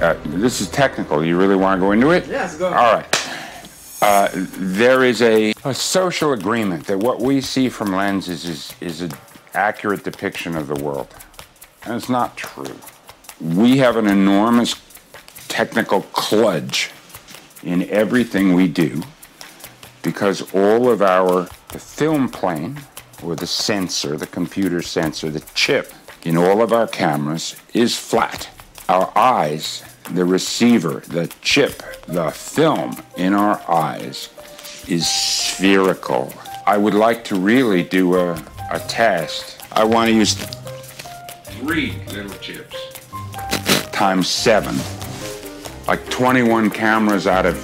uh, this is technical. You really want to go into it? Yes, go. All right. Uh, there is a, a social agreement that what we see from lenses is, is an accurate depiction of the world. And it's not true. We have an enormous technical kludge in everything we do because all of our the film plane or the sensor, the computer sensor, the chip in all of our cameras is flat. Our eyes, the receiver, the chip, the film in our eyes is spherical. I would like to really do a, a test. I want to use three little chips times seven, like 21 cameras out of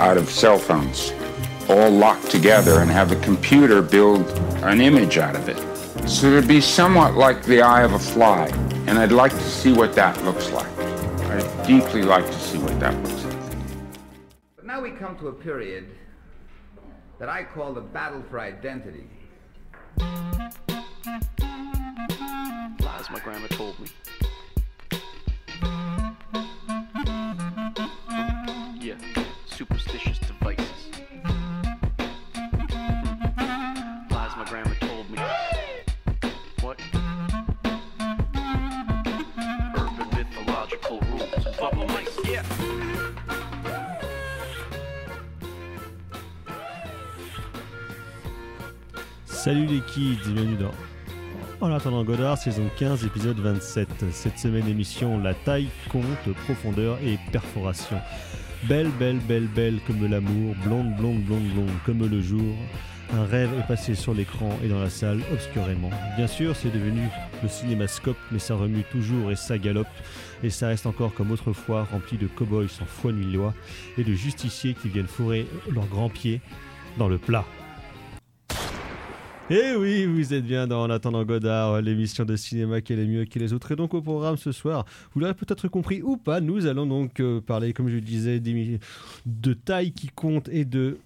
out of cell phones, all locked together, and have the computer build an image out of it. So it'd be somewhat like the eye of a fly, and I'd like to see what that looks like. I'd deeply like to see what that looks like. But now we come to a period that I call the battle for identity. Lies my grandma told me. Salut les kids, bienvenue dans En attendant Godard, saison 15, épisode 27. Cette semaine émission, la taille, compte, profondeur et perforation. Belle, belle, belle, belle comme l'amour, blonde, blonde, blonde, blonde comme le jour. Un rêve est passé sur l'écran et dans la salle obscurément. Bien sûr, c'est devenu le cinémascope, mais ça remue toujours et ça galope. Et ça reste encore comme autrefois, rempli de cow-boys sans foi ni loi et de justiciers qui viennent fourrer leurs grands pieds dans le plat. Eh oui, vous êtes bien dans En attendant Godard, l'émission de cinéma qui est les mieux que les autres. Et donc au programme ce soir, vous l'aurez peut-être compris ou pas, nous allons donc euh, parler, comme je le disais, de taille qui compte et de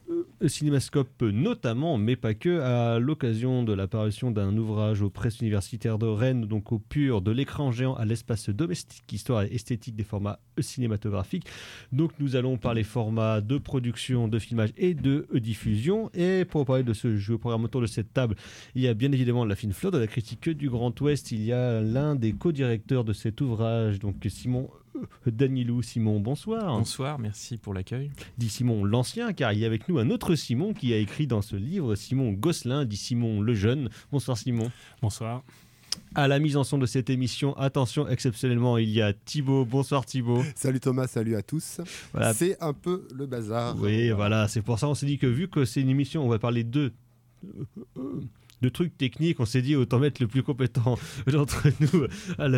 cinémascope notamment, mais pas que, à l'occasion de l'apparition d'un ouvrage aux presses universitaires de Rennes, donc au pur de l'écran géant à l'espace domestique, histoire et esthétique des formats cinématographiques. Donc nous allons parler format de production, de filmage et de diffusion. Et pour parler de ce jeu programme autour de cette table, il y a bien évidemment la fine fleur de la critique du Grand Ouest. Il y a l'un des co-directeurs de cet ouvrage, donc Simon Danilou. Simon, bonsoir. Bonsoir, merci pour l'accueil. Dit Simon l'ancien, car il y a avec nous un autre Simon qui a écrit dans ce livre, Simon Gosselin, dit Simon le jeune. Bonsoir Simon. Bonsoir. À la mise en son de cette émission, attention, exceptionnellement, il y a Thibaut. Bonsoir Thibaut. Salut Thomas, salut à tous. Voilà. C'est un peu le bazar. Oui, voilà, c'est pour ça on s'est dit que vu que c'est une émission, on va parler de euh, de trucs techniques, on s'est dit autant mettre le plus compétent d'entre nous à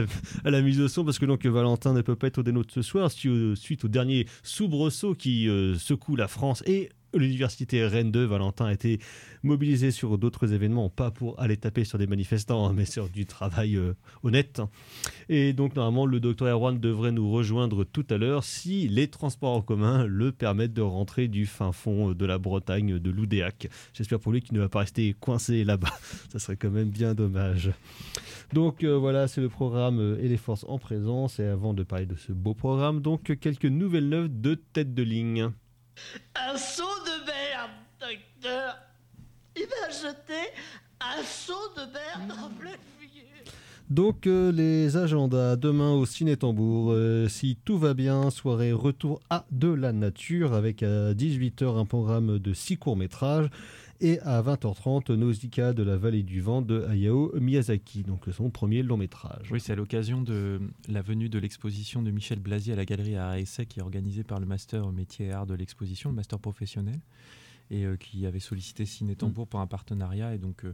la, mise au son parce que donc Valentin ne peut pas être au dénôtre ce soir su- suite au dernier soubresaut qui euh, secoue la France et l'université Rennes 2. Valentin a été mobilisé sur d'autres événements, pas pour aller taper sur des manifestants, hein, mais sur du travail euh, honnête. Et donc normalement le docteur Erwan devrait nous rejoindre tout à l'heure si les transports en commun le permettent de rentrer du fin fond de la Bretagne, de l'Oudéac. J'espère pour lui qu'il ne va pas rester coincé là-bas. Ça serait quand même bien dommage. Donc euh, voilà, c'est le programme euh, et les forces en présence. Et avant de parler de ce beau programme, donc quelques nouvelles neuves de tête de ligne. Un seau de merde, docteur. Il m'a jeté un seau de merde en pleine figure. Donc euh, les agendas demain au Ciné Tambour, euh, si tout va bien, soirée retour à de la nature avec à 18h un programme de 6 courts-métrages et à 20h30 Nausicaa de la vallée du vent de Hayao Miyazaki, donc son premier long-métrage. Oui, c'est à l'occasion de la venue de l'exposition de Michel Blasi à la galerie à qui est organisée par le Master Métier et Art de l'exposition, le Master professionnel, et euh, qui avait sollicité Ciné Tambour pour un partenariat. Et donc, euh,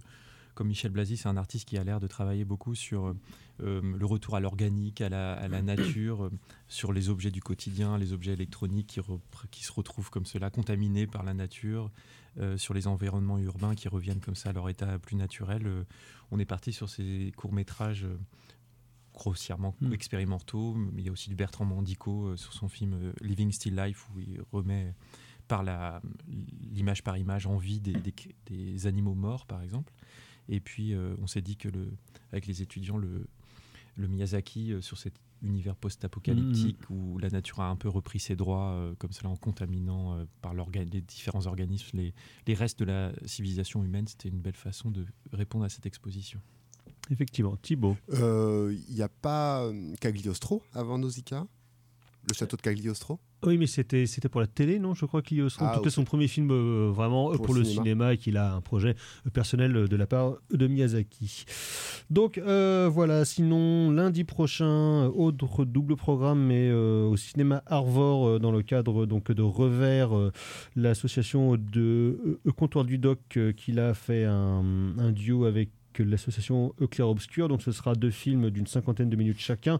comme Michel Blasi, c'est un artiste qui a l'air de travailler beaucoup sur euh, le retour à l'organique, à la, à la nature, euh, sur les objets du quotidien, les objets électroniques qui, se retrouvent comme cela, contaminés par la nature, euh, sur les environnements urbains qui reviennent comme ça à leur état plus naturel. Euh, on est parti sur ces courts-métrages euh, grossièrement Mm. expérimentaux. Il y a aussi du Bertrand Mandico euh, sur son film euh, Living Still Life où il remet par l'image par image en vie des, des- des animaux morts, par exemple. Et puis, euh, on s'est dit que le, avec les étudiants, le, le Miyazaki, euh, sur cette univers post-apocalyptique où la nature a un peu repris ses droits, euh, comme cela en contaminant euh, par les différents organismes les, les restes de la civilisation humaine. C'était une belle façon de répondre à cette exposition. Effectivement, Thibaut. Euh, Il n'y a pas Cagliostro avant Nausicaa? Le château de Cagliostro? Oui, mais c'était c'était pour la télé, non Je crois qu'il Ah, tout cas ok. son premier film euh, vraiment euh, Pour pour, le le cinéma. cinéma, et qu'il a un projet euh, personnel de la part de Miyazaki. Donc euh, voilà, sinon lundi prochain, autre double programme, mais euh, au cinéma Arvor euh, dans le cadre donc de Revers, l'association de Comptoir du Doc euh, qui a fait un, un duo avec l'association E Clair Obscur. Donc ce sera deux films d'une cinquantaine de minutes chacun.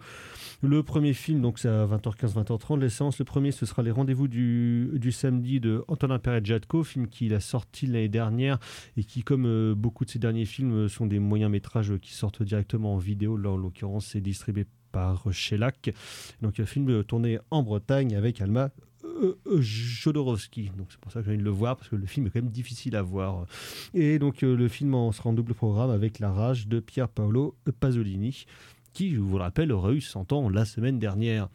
Le premier film, donc c'est à 20h15, 20h30, les. Le premier, ce sera les rendez-vous du, samedi de Antonin Perret-Jadko, film qu'il a sorti l'année dernière et qui, comme euh, beaucoup de ses derniers films, euh, sont des moyens métrages qui sortent directement en vidéo. Là, en l'occurrence, c'est distribué par Shellac. Donc un film euh, tourné en Bretagne avec Alma Jodorowsky. Donc c'est pour ça que j'ai envie de le voir parce que le film est quand même difficile à voir. Et donc euh, le film en sera en double programme avec La Rage de Pier Paolo Pasolini, qui, je vous le rappelle, aurait eu 100 ans la semaine dernière.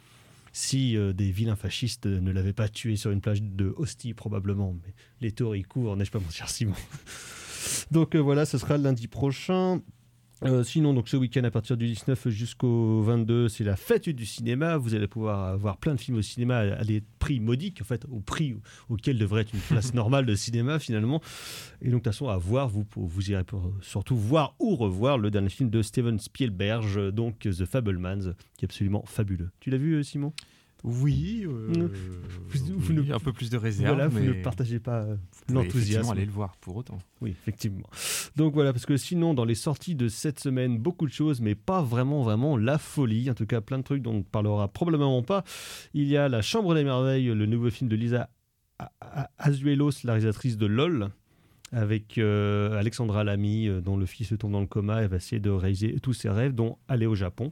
Si euh, des vilains fascistes ne l'avaient pas tué sur une plage de Hostie, probablement. Mais les théories courent, n'ai-je pas mon cher Simon? Donc euh, voilà, ce sera lundi prochain. Euh, sinon, donc ce week-end à partir du 19 jusqu'au 22, c'est la fête du cinéma. Vous allez pouvoir voir plein de films au cinéma à des prix modiques, en fait, au prix auquel devrait être une place normale de cinéma finalement. Et donc, de toute façon, à voir, vous, vous irez surtout voir ou revoir le dernier film de Steven Spielberg, donc The Fablemans, qui est absolument fabuleux. Tu l'as vu, euh, Simon? Oui, euh, Vous- vous oui, ne- un peu plus de réserve. Voilà, vous mais ne partagez pas euh, l'enthousiasme. aller le voir pour autant. Oui, effectivement. Donc voilà, parce que sinon, dans les sorties de cette semaine, beaucoup de choses, mais pas vraiment, vraiment la folie. En tout cas, plein de trucs dont on ne parlera probablement pas. Il y a La Chambre des Merveilles, le nouveau film de Lisa Azuelos, la réalisatrice de LOL, avec euh, Alexandra Lamy, euh, dont le fils se tombe dans le coma. Elle va essayer de réaliser tous ses rêves, dont aller au Japon.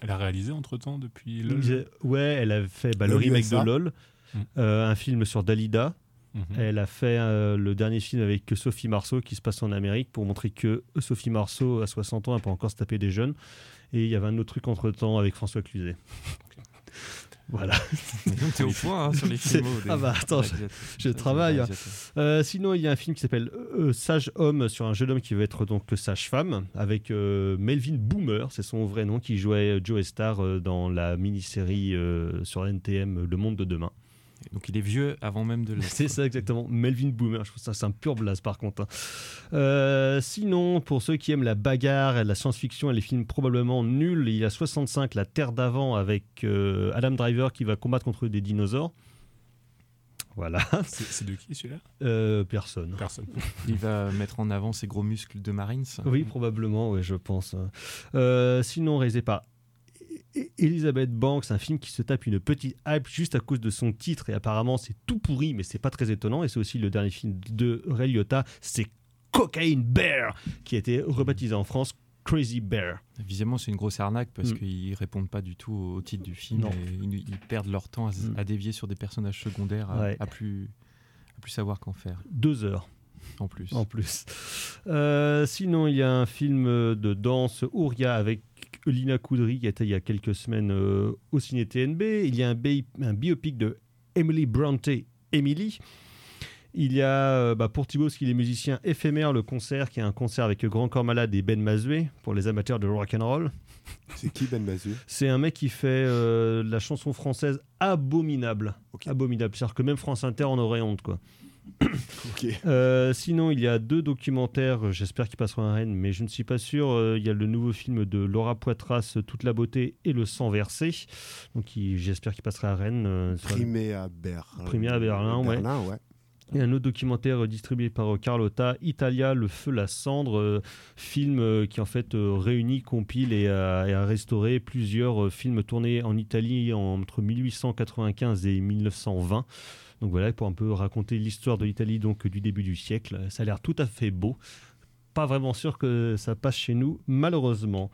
Elle a réalisé entre temps depuis LOL. Ouais, elle a fait bah, le LOL remake USA. de LOL, Mm. euh, un film sur Dalida. Mhm. Elle a fait euh, le dernier film avec Sophie Marceau qui se passe en Amérique pour montrer que Sophie Marceau, à 60 ans, elle peut encore se taper des jeunes. Et il y avait un autre truc entre temps avec François Cluzet. voilà. Mais donc, t'es au point hein, sur les films. des Ah bah, attends, je- travaille. Euh, sinon, il y a un film qui s'appelle euh, Sage Homme sur un jeune homme qui veut être donc sage-femme avec euh, Melvin Boomer, c'est son vrai nom, qui jouait Joe Star euh, dans la mini-série euh, sur NTM Le Monde de Demain. Donc il est vieux avant même de. C'est ça exactement, Melvin Boomer. Je trouve ça c'est un pur blast par contre. hein. Euh, sinon, pour ceux qui aiment la bagarre et la science-fiction et les films probablement nuls, il y a 65, La Terre d'avant avec euh, Adam Driver qui va combattre contre des dinosaures. Voilà, C'est de qui celui-là? Euh, personne. Personne. Il va mettre en avant ses gros muscles de Marines. Oui, probablement, ouais, je pense. Euh, sinon, réalisé par Elizabeth Banks, un film qui se tape une petite hype juste à cause de son titre et apparemment c'est tout pourri, mais c'est pas très étonnant. Et c'est aussi le dernier film de Ray Liotta, c'est Cocaine Bear, qui a été rebaptisé en France Crazy Bear. Évidemment, c'est une grosse arnaque parce Mm. qu'ils répondent pas du tout au titre du film. Non. Et ils, ils perdent leur temps à, Mm. à dévier sur des personnages secondaires à, Ouais. à plus, à plus savoir qu'en faire. Deux heures. En plus. en plus. Euh, sinon, il y a un film de danse Ouria avec Lina Koudry qui était il y a quelques semaines euh, au ciné TNB. Il y a un, bi- un biopic de Emily Bronte, Emily. Il y a euh, bah, pour Thibaut, qui est musicien éphémère, le concert qui est un concert avec Grand Corps Malade et Ben Mazoué pour les amateurs de rock and roll. C'est qui Ben Mazu C'est un mec qui fait euh, la chanson française abominable. Abominable. C'est-à-dire que même France Inter en aurait honte, quoi. Ok. Euh, sinon, il y a deux documentaires, j'espère qu'ils passeront à Rennes, mais je ne suis pas sûr. Euh, il y a le nouveau film de Laura Poitras, Toute la beauté et le sang versé. Donc, j'espère qu'il passera à Rennes. euh, Primé à Berlin. Primé à Berlin. Berlin, ouais. Et un autre documentaire distribué par Carlotta, Italia, Le Feu, la Cendre, film qui en fait réunit, compile et a, et a restauré plusieurs films tournés en Italie entre 1895 et 1920. Donc voilà, pour un peu raconter l'histoire de l'Italie donc du début du siècle. Ça a l'air tout à fait beau. Pas vraiment sûr que ça passe chez nous, malheureusement.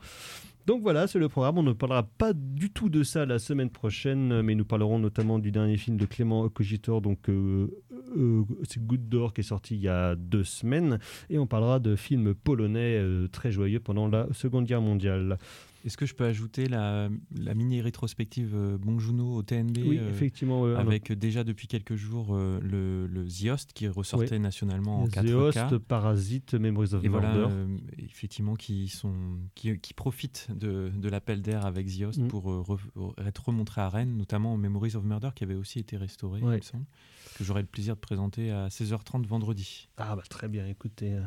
Donc voilà, c'est le programme. On ne parlera pas du tout de ça la semaine prochaine, mais nous parlerons notamment du dernier film de Clément Cogitor, donc euh, euh, c'est Good qui est sorti il y a deux semaines, et on parlera de films polonais euh, très joyeux pendant la Seconde Guerre mondiale. Est-ce que je peux ajouter la, la mini rétrospective euh, Bong Joon-ho au TNB Oui, euh, effectivement. avec déjà depuis quelques jours euh, le, le The Host qui ressortait Oui. nationalement en The 4K. Host, Parasite, Memories of et Murder. effectivement, qui, sont, qui, qui profitent de, de l'appel d'air avec The Host Mm. pour re- être remontrés à Rennes, notamment en Memories of Murder qui avait aussi été restauré, Ouais. il me semble, que j'aurai le plaisir de présenter à 16h30 vendredi. Ah bah très bien, écoutez.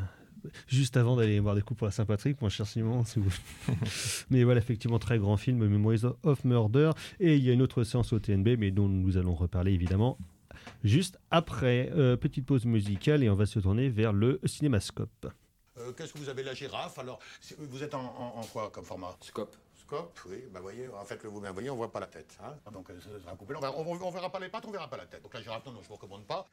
Juste avant d'aller voir des coups pour la Saint-Patrick, mon cher Simon, si vous- mais voilà, effectivement, très grand film, Memories of Murder. Et il y a une autre séance au TNB, mais dont nous allons reparler évidemment juste après. Euh, petite pause musicale et on va se tourner vers le cinémascope. Euh, Qu'est-ce que vous avez la girafe? Alors, vous êtes en, en- en quoi comme format? Scope. Scope, oui. Bah voyez, en fait, le vous voyez, on voit pas la tête. Hein Donc, euh, ça sera coupé. On, verra- on- on verra pas les pattes, on verra pas la tête. Donc la girafe, non, non, je vous recommande pas.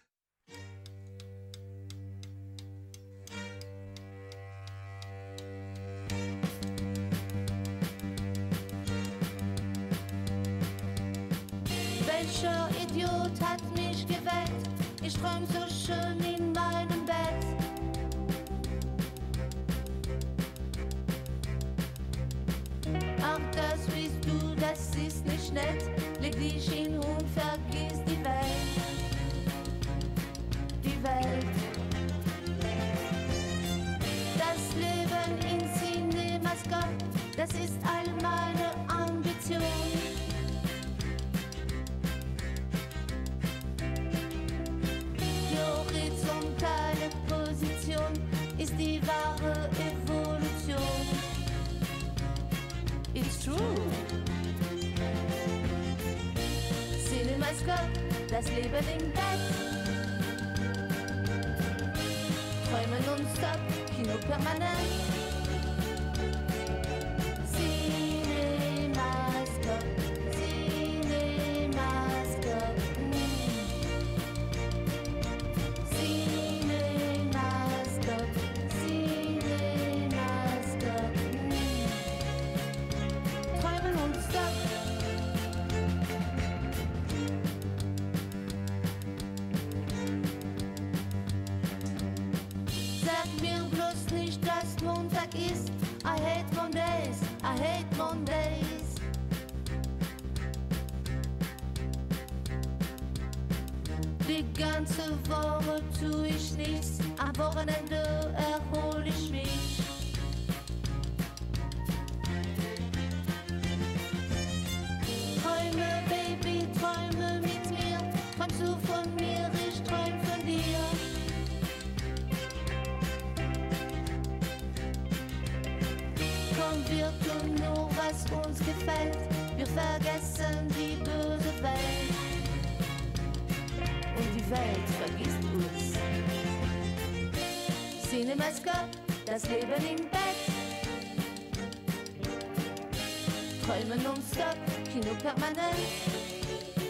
Hat mich geweckt? Ich träum so schön in meinem Bett. Ach, das bist du, das ist nicht nett. Leg dich hin und vergiss die Welt. Die Welt. Das Leben in Cinemascope, das ist all Cinemascope, das Leben im Bett. Ganze Woche tu ich nichts, am Wochenende stop, qui my permanent.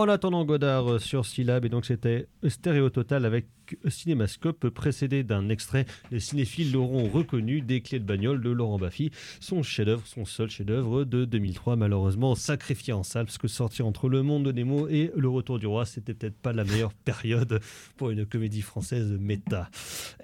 En attendant Godard euh, sur Syllab, et donc c'était Stéréo Total avec Cinémascope, précédé d'un extrait. Les cinéphiles l'auront reconnu, Des clés de bagnole de Laurent Baffy, son chef-d'œuvre, son seul chef-d'œuvre de 2003, malheureusement sacrifié en salle, parce que sortir entre Le Monde de Nemo et Le Retour du Roi, c'était peut-être pas la meilleure période pour une comédie française méta.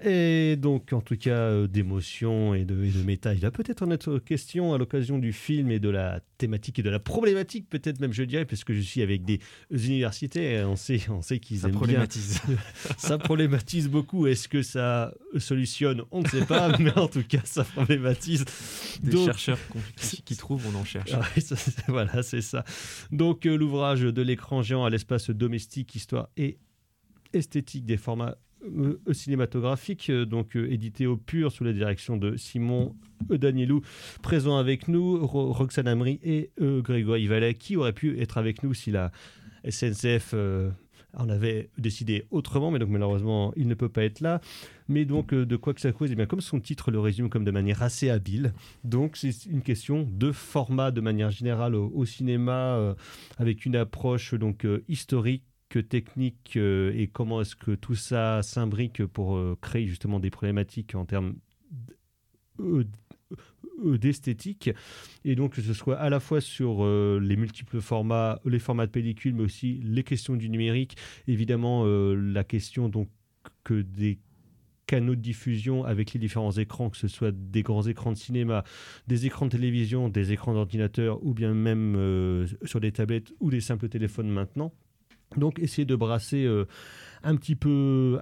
Et donc, en tout cas, euh, d'émotion et de, et de méta, il va peut-être en être question à l'occasion du film et de la thématique et de la problématique, peut-être même, je dirais, puisque je suis avec des universités, et on sait, on sait qu'ils aiment bien. ça problématise beaucoup. Est-ce que ça solutionne? On ne sait pas, mais en tout cas, ça problématise. Des Donc- chercheurs qui, qui trouvent, on en cherche. ah ça, voilà, c'est ça. Donc, euh, l'ouvrage de l'écran géant à l'espace domestique, histoire et esthétique des formats euh, cinématographiques, euh, donc euh, édité au pur sous la direction de Simon Danielou, présent avec nous, Ro- Roxane Amri et Grégory Vallet, qui aurait pu être avec nous si la SNCF en avait décidé autrement, mais donc malheureusement, il ne peut pas être là. Mais donc, euh, de quoi que ça cause, eh bien, comme son titre le résume comme de manière assez habile, donc c'est une question de format de manière générale au, cinéma, euh, avec une approche donc euh, historique technique et comment est-ce que tout ça s'imbrique pour créer justement des problématiques en termes d'esthétique et donc que ce soit à la fois sur euh, les multiples formats, les formats de pellicule, mais aussi les questions du numérique, évidemment euh, la question donc que des canaux de diffusion avec les différents écrans, que ce soit des grands écrans de cinéma, des écrans de télévision, des écrans d'ordinateur ou bien même euh, sur des tablettes ou des simples téléphones maintenant. Donc essayer de brasser euh, un, petit peu,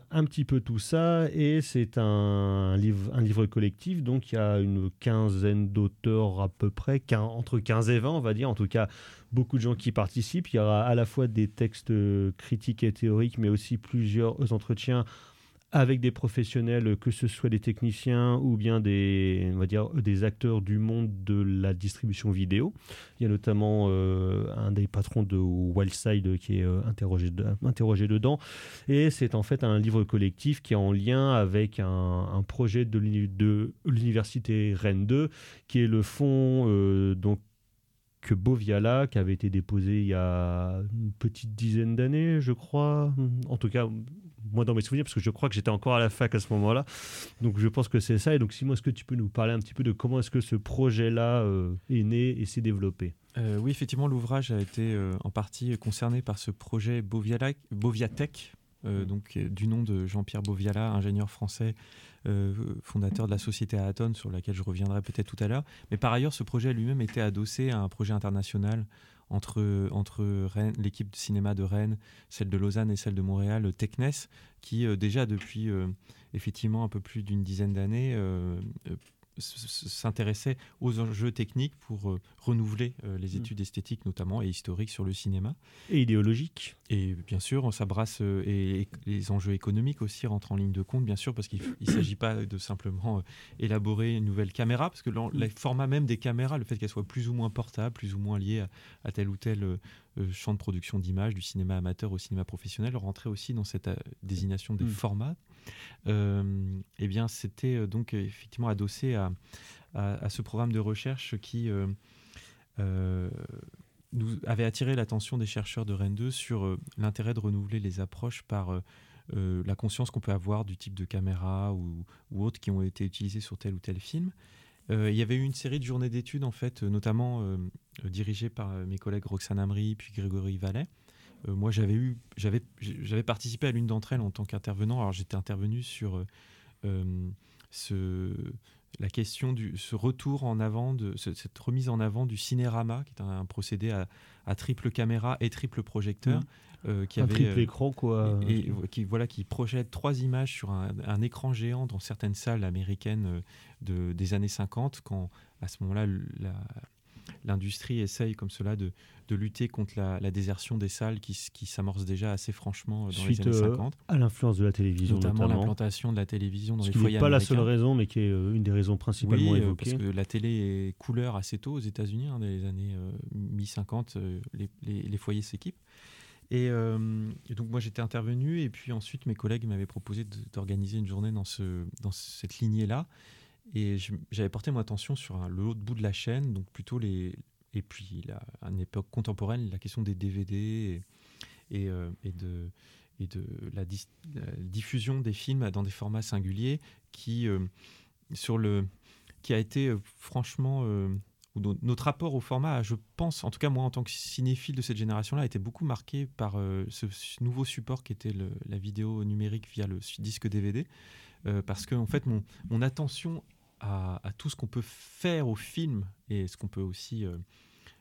tout ça et c'est un livre, collectif donc il y a une quinzaine d'auteurs à peu près, entre 15 et 20 on va dire, en tout cas beaucoup de gens qui participent. Il y aura à la fois des textes euh, critiques et théoriques mais aussi plusieurs entretiens avec des professionnels, que ce soit des techniciens ou bien des, on va dire, des acteurs du monde de la distribution vidéo. Il y a notamment euh, un des patrons de Wildside qui est euh, interrogé, de- interrogé dedans. Et c'est en fait un livre collectif qui est en lien avec un, projet de l'université Rennes 2, qui est le fonds euh, donc que Boviala, qui avait été déposé il y a une petite dizaine d'années, je crois. En tout cas, moi dans mes souvenirs, parce que je crois que j'étais encore à la fac à ce moment-là. Donc je pense que c'est ça. Et donc Simon, est-ce que tu peux nous parler un petit peu de comment est-ce que ce projet-là euh, est né et s'est développé? Euh, oui, effectivement, l'ouvrage a été euh, en partie concerné par ce projet Boviala, Boviatech, euh, donc du nom de Jean-Pierre Boviala, ingénieur français, euh, fondateur de la société Aton, sur laquelle je reviendrai peut-être tout à l'heure. Mais par ailleurs, ce projet lui-même était adossé à un projet international entre, entre l'équipe de cinéma de Rennes, celle de Lausanne et celle de Montréal, Technes, qui euh, déjà depuis euh, effectivement un peu plus d'une dizaine d'années s'intéressait aux enjeux techniques pour euh, renouveler euh, les Mm. études esthétiques notamment et historiques sur le cinéma. Et idéologique Et bien sûr, ça brasse euh, et, et les enjeux économiques aussi rentrent en ligne de compte, bien sûr, parce qu'il ne s'agit pas de simplement euh, élaborer une nouvelle caméra, parce que les formats même des caméras, le fait qu'elles soient plus ou moins portables, plus ou moins liées à, à tel ou tel champ de production d'images, du cinéma amateur au cinéma professionnel, rentrait aussi dans cette désignation des Mm. formats. Euh, eh bien, c'était euh, donc effectivement adossé à, à, ce programme de recherche qui euh, nous avait attiré l'attention des chercheurs de Rennes 2 sur l'intérêt de renouveler les approches par la conscience qu'on peut avoir du type de caméra ou, ou autres qui ont été utilisées sur tel ou tel film. Il y avait eu une série de journées d'études, en fait, notamment dirigées par mes collègues Roxane Amri puis Grégory Vallet. Euh, moi, j'avais eu, j'avais, j'avais participé à l'une d'entre elles en tant qu'intervenant. Alors, j'étais intervenu sur euh, euh, ce, la question du ce retour en avant de ce- cette remise en avant du cinérama, qui est un, un procédé à, à triple caméra et triple projecteur, euh, qui Un avait triple écran, quoi. et, et qui voilà qui projette trois images sur un, un écran géant dans certaines salles américaines de, des années 50 quand à ce moment-là la- l'industrie essaye comme cela de, de lutter contre la, la désertion des salles qui, qui s'amorce déjà assez franchement euh, dans Suite les années euh, 50 à l'influence de la télévision, notamment notamment. l'implantation de la télévision dans Ce les qui foyers n'est pas la seule raison, mais qui est euh, une des raisons principalement Oui, euh, évoquées. parce que la télé est couleur assez tôt aux États-Unis, hein, dans les années euh, mi-50, euh, les, les- les foyers s'équipent. Et, euh, et donc moi j'étais intervenu et puis ensuite mes collègues m'avaient proposé d'organiser une journée dans, ce, dans cette lignée-là. Et j'avais porté mon attention sur un- l'autre bout de la chaîne, donc plutôt les... Et puis la- à une époque contemporaine, la question des DVD et, euh, et de, et de la, diffusion des films dans des formats singuliers qui, euh, sur le, qui a été euh, franchement. euh, notre rapport au format, je pense, en tout cas moi en tant que cinéphile de cette génération-là, a été beaucoup marqué par euh, ce, nouveau support qui était la vidéo numérique via le disque DVD. Euh, parce que en fait, mon attention à, à tout ce qu'on peut faire au film et ce qu'on peut aussi euh,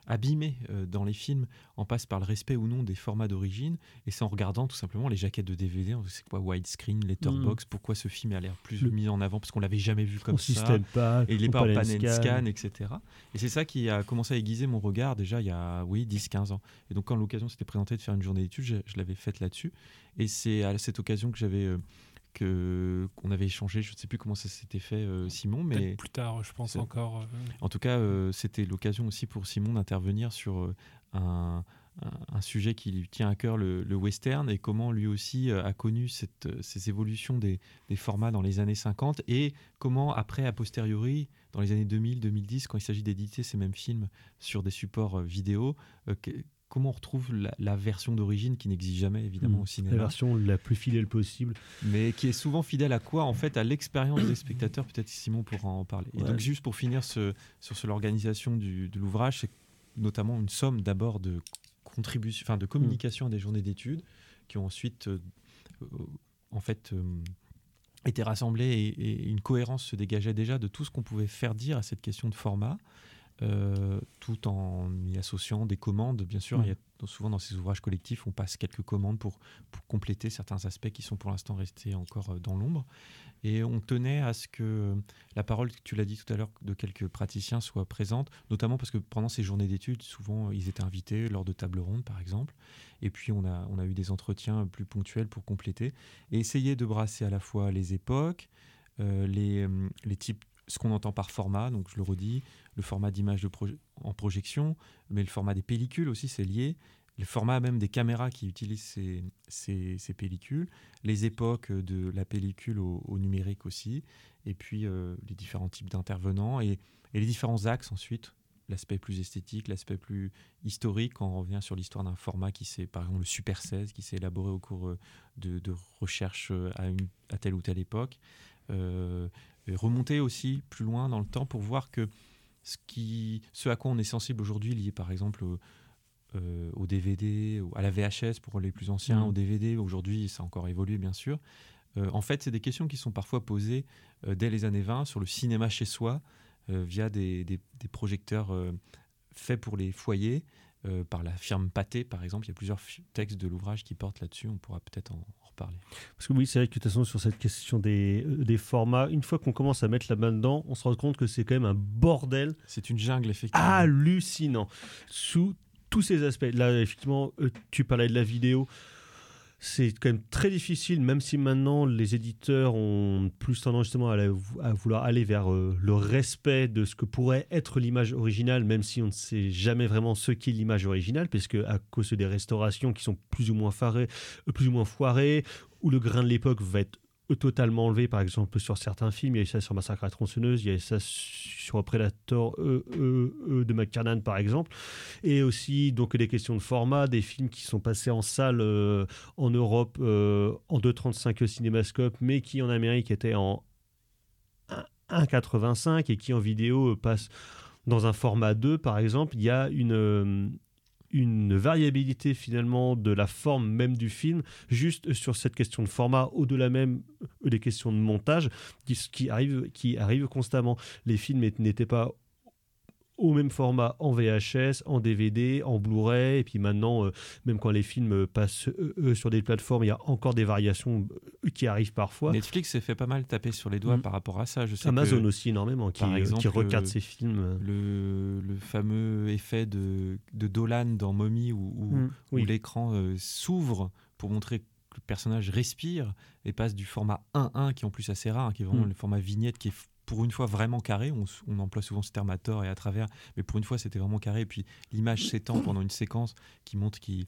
abîmer euh, dans les films en passe par le respect ou non des formats d'origine et c'est en regardant tout simplement les jaquettes de DVD, on sait quoi widescreen, letterbox, pourquoi ce film a l'air plus Le- mis en avant parce qu'on l'avait jamais vu comme ça. pas, et il est pas en pan scan. scan, etc. Et c'est ça qui a commencé à aiguiser mon regard déjà il y a oui 10-15 ans. Et donc quand l'occasion s'était présentée de faire une journée d'études, je, je l'avais faite là-dessus. Et c'est à cette occasion que j'avais euh, que qu'on avait échangé, je ne sais plus comment ça s'était fait euh, Simon, mais plus tard, je pense encore. euh, en tout cas, euh, c'était l'occasion aussi pour Simon d'intervenir sur un, sujet qui lui tient à cœur, le, le western, et comment lui aussi a connu cette, ces évolutions des, des formats dans les années 50, et comment après, a posteriori, dans les années 2000-2010, quand il s'agit d'éditer ces mêmes films sur des supports vidéo, euh, comment on retrouve la, la version d'origine qui n'existe jamais évidemment Mm. au cinéma La version la plus fidèle possible. mais qui est souvent fidèle à quoi? En fait, à l'expérience des spectateurs. Peut-être Simon pourra en parler. Et donc, juste pour finir ce- sur ce- l'organisation du- de l'ouvrage, c'est notamment une somme d'abord de contribution, enfin de communication à des journées d'études, qui ont ensuite, euh, euh, en fait, euh, été rassemblées et, et une cohérence se dégageait déjà de tout ce qu'on pouvait faire dire à cette question de format. Euh, tout en y associant des commandes, bien sûr. Mm. Il y a, souvent dans ces ouvrages collectifs, on passe quelques commandes pour, pour compléter certains aspects qui sont pour l'instant restés encore euh, dans l'ombre. Et on tenait à ce que la parole, tu l'as dit tout à l'heure, de quelques praticiens soit présente, notamment parce que pendant ces journées d'études, souvent ils étaient invités lors de tables rondes, par exemple. Et puis on a, on a eu des entretiens plus ponctuels pour compléter et essayer de brasser à la fois les époques, euh, les, euh, les types, ce qu'on entend par format, donc je le redis, le format d'image en projection, mais le format des pellicules aussi, c'est lié. Le format même des caméras qui utilisent ces, pellicules, les époques de la pellicule au, numérique aussi, et puis euh, les différents types d'intervenants et, les différents axes ensuite, l'aspect plus esthétique, l'aspect plus historique, quand on revient sur l'histoire d'un format qui s'est, par exemple, le Super 16, qui s'est élaboré au cours euh, de, de recherches euh, à, telle ou telle époque. Et remonter aussi plus loin dans le temps pour voir que ce, qui, ce à quoi on est sensible aujourd'hui, lié par exemple au, euh, au DVD, à la VHS pour les plus anciens, Mhm. au DVD, aujourd'hui ça a encore évolué bien sûr. Euh, en fait, c'est des questions qui sont parfois posées euh, dès les années 20 sur le cinéma chez soi, euh, via des, des- des projecteurs faits pour les foyers, par la firme Pathé par exemple. Il y a plusieurs textes de l'ouvrage qui portent là-dessus, on pourra peut-être en reparler. Parce que oui, c'est vrai que de toute façon, sur cette question des, euh, des formats, une fois qu'on commence à mettre la main dedans, on se rend compte que c'est quand même un bordel C'est une jungle, effectivement. hallucinant sous tous ces aspects. Là, effectivement, euh, tu parlais de la vidéo. C'est quand même très difficile, même si maintenant les éditeurs ont plus tendance justement à, vouloir aller vers euh, le respect de ce que pourrait être l'image originale, même si on ne sait jamais vraiment ce qu'est l'image originale, puisque à cause des restaurations qui sont plus ou moins farées, euh, plus ou moins foirées, où le grain de l'époque va être totalement enlevé, par exemple sur certains films, il y a eu ça sur Massacre à tronçonneuse, il y a eu ça sur Predator euh, euh, euh, de par exemple, et aussi donc des questions de format, des films qui sont passés en salle euh, en Europe euh, en 2,35 cinémascope, mais qui en Amérique étaient en 1 1,85 et qui en vidéo euh, passent dans un format 2 par exemple, il y a une... une variabilité finalement de la forme même du film, juste sur cette question de format, au-delà même des questions de montage, qui, qui, arrive, qui arrive constamment. Les films n'étaient pas au même format en VHS, en DVD, en Blu-ray, et puis maintenant, euh, même quand les films passent euh, euh, sur des plateformes, il y a encore des variations qui arrivent parfois. Netflix s'est fait pas mal taper sur les doigts Mm. par rapport à ça. Je sais Amazon que, aussi énormément, qui, par exemple, qui regarde ces films. Le, le fameux effet de, de Dolan dans Mommy où, où- Mm, où l'écran euh, s'ouvre pour montrer que le personnage respire et passe du format 1-1 qui est en plus assez rare, hein, qui est vraiment Mm. le format vignette qui est pour une fois vraiment carré. On, emploie souvent ce terme à tort et à travers, mais pour une fois c'était vraiment carré. Et puis l'image s'étend pendant une séquence qui montre qu'il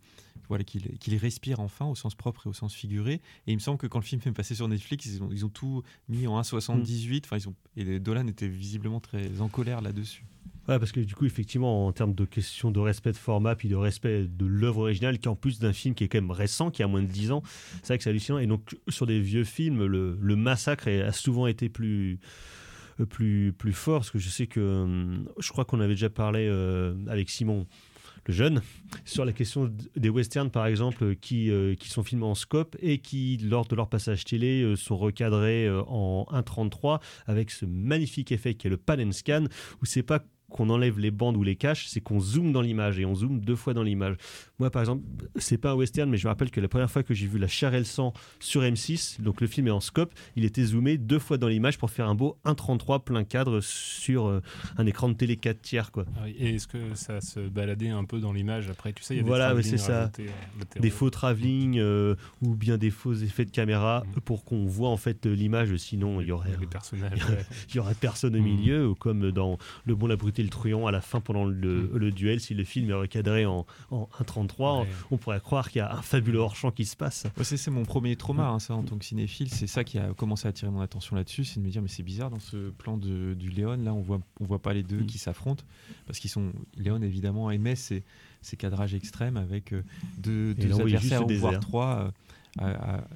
voilà, qu'il qu'il respire enfin au sens propre et au sens figuré. Et il me semble que quand le film est passé sur Netflix, ils ont, ils ont tout mis en 1,78. Enfin, et Dolan était visiblement très en colère là-dessus. Ouais, parce que du coup, effectivement, en termes de question de respect de format, puis de respect de l'œuvre originale, qui en plus d'un film qui est quand même récent, qui a moins de 10 ans, c'est vrai que c'est hallucinant. Et donc, sur des vieux films, le, massacre a souvent été plus, plus, plus fort, parce que je sais que, hum, je crois qu'on avait déjà parlé euh, avec Simon, le jeune, sur la question des westerns, par exemple, euh, qui, euh, qui sont filmés en scope et qui, lors de leur passage télé, euh, sont recadrés euh, en 1.33 avec ce magnifique effet qui est le pan and scan, où c'est pas qu'on enlève les bandes ou les caches, c'est qu'on zoome dans l'image et on zoome deux fois dans l'image. Moi, par exemple, c'est pas un western, mais je me rappelle que la première fois que j'ai vu La chair et le sang sur M6, donc le film est en scope, il était zoomé deux fois dans l'image pour faire un beau 1.33 plein cadre sur euh, un écran de télé 4 tiers, quoi. Ah Et est-ce que ça se baladait un peu dans l'image après? Tu sais, il y a des Voilà, ouais, c'est ça. rajoutés, euh. Des faux travelling euh, ou bien des faux effets de caméra Mhm. pour qu'on voit en fait l'image. Sinon, il y aurait, il y aurait- personne au Mhm. milieu, ou comme dans Le Bon, la Brute le Truand à la fin pendant le, le duel. Si le film est recadré en, en 1.33, Ouais. on pourrait croire qu'il y a un fabuleux hors-champ qui se passe. Ouais, c'est mon premier trauma, hein, ça, en tant que cinéphile. C'est ça qui a commencé à attirer mon attention là-dessus, c'est de me dire, mais c'est bizarre, dans ce plan de, du Léon, là, on voit, on voit pas les deux Mm. qui s'affrontent. Parce qu'ils sont. Léon, évidemment, aimait ces, ces cadrages extrêmes avec euh, deux, deux adversaires, voire trois. euh,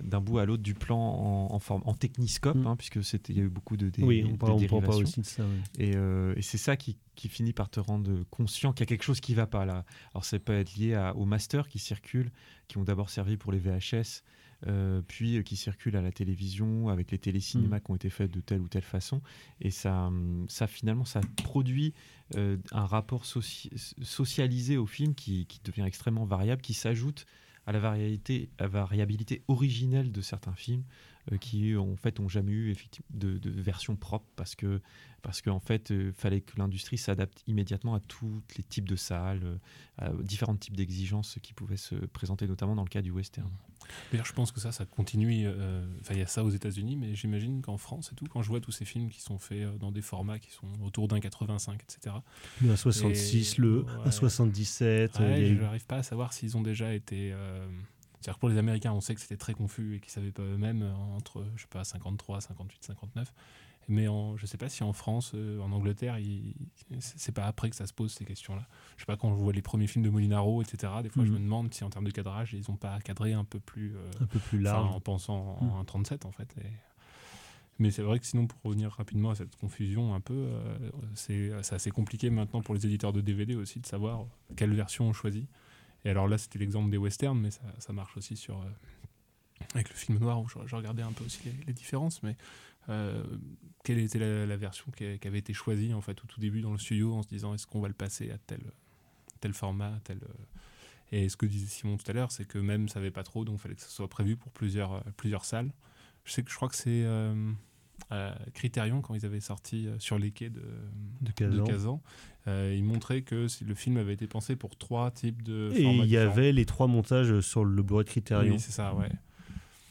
d'un bout à l'autre du plan en, en forme en techniscope Mm. hein, puisque c'était il y a eu beaucoup de, dé- oui, de on parle, on parle pas dérivations. aussi de ça. oui. Et, euh, et c'est ça qui, qui finit par te rendre conscient qu'il y a quelque chose qui va pas là. Alors ça peut être lié à- aux masters qui circulent, qui ont d'abord servi pour les VHS, euh, puis euh, qui circulent à la télévision avec les télécinémas Mm. qui ont été faits de telle ou telle façon. Et ça, hum, ça finalement, ça produit euh, un rapport soci- socialisé au film qui, qui devient extrêmement variable, qui s'ajoute à la variabilité, originelle de certains films qui en fait ont jamais eu effectivement de, de version propre parce que parce qu'en fait il fallait que l'industrie s'adapte immédiatement à tous les types de salles, euh, à différents types d'exigences qui pouvaient se présenter notamment dans le cas du western. D'ailleurs, je pense que ça, ça continue. euh, Enfin, il y a ça aux États-Unis, mais j'imagine qu'en France et tout, quand je vois tous ces films qui sont faits euh, dans des formats qui sont autour d'un 85, etc. Le 1,66, Et- le ouais. 1,77. euh, Ouais, il y a eu- je n'arrive pas à savoir s'ils ont déjà été. euh, C'est-à-dire que pour les Américains, on sait que c'était très confus et qu'ils savaient pas eux-mêmes euh, entre, je sais pas, 53, 58, 59. Mais en, je sais pas si en France, euh, en Angleterre, c'est pas après que ça se pose ces questions-là. Je sais pas quand je vois les premiers films de Molinaro, etc. Des fois, je Mhm. me demande si en termes de cadrage, ils ont pas cadré un peu plus. euh, un peu plus Enfin, large. en pensant Mm. en 37 en fait. Et- Mais c'est vrai que sinon, pour revenir rapidement à cette confusion un peu, euh, c'est assez compliqué maintenant pour les éditeurs de DVD aussi de savoir quelle version on choisit. Et alors là, c'était l'exemple des westerns, mais ça, ça marche aussi sur euh, avec le film noir où je, regardais un peu aussi les, différences. Mais euh, quelle était la, version qui, avait été choisie en fait au tout début dans le studio en se disant est-ce qu'on va le passer à tel tel format, tel euh, et ce que disait Simon tout à l'heure, c'est que même ça savait pas trop, donc il fallait que ça soit prévu pour plusieurs, plusieurs salles. Je sais que je crois que c'est euh, Criterion, quand ils avaient sorti euh, sur les quais de, De Kazan. Kazan, euh, ils montraient que si le film avait été pensé pour trois types de Et il y différents. avait les trois montages sur le Blu-ray de Criterion. Oui, c'est ça, ouais.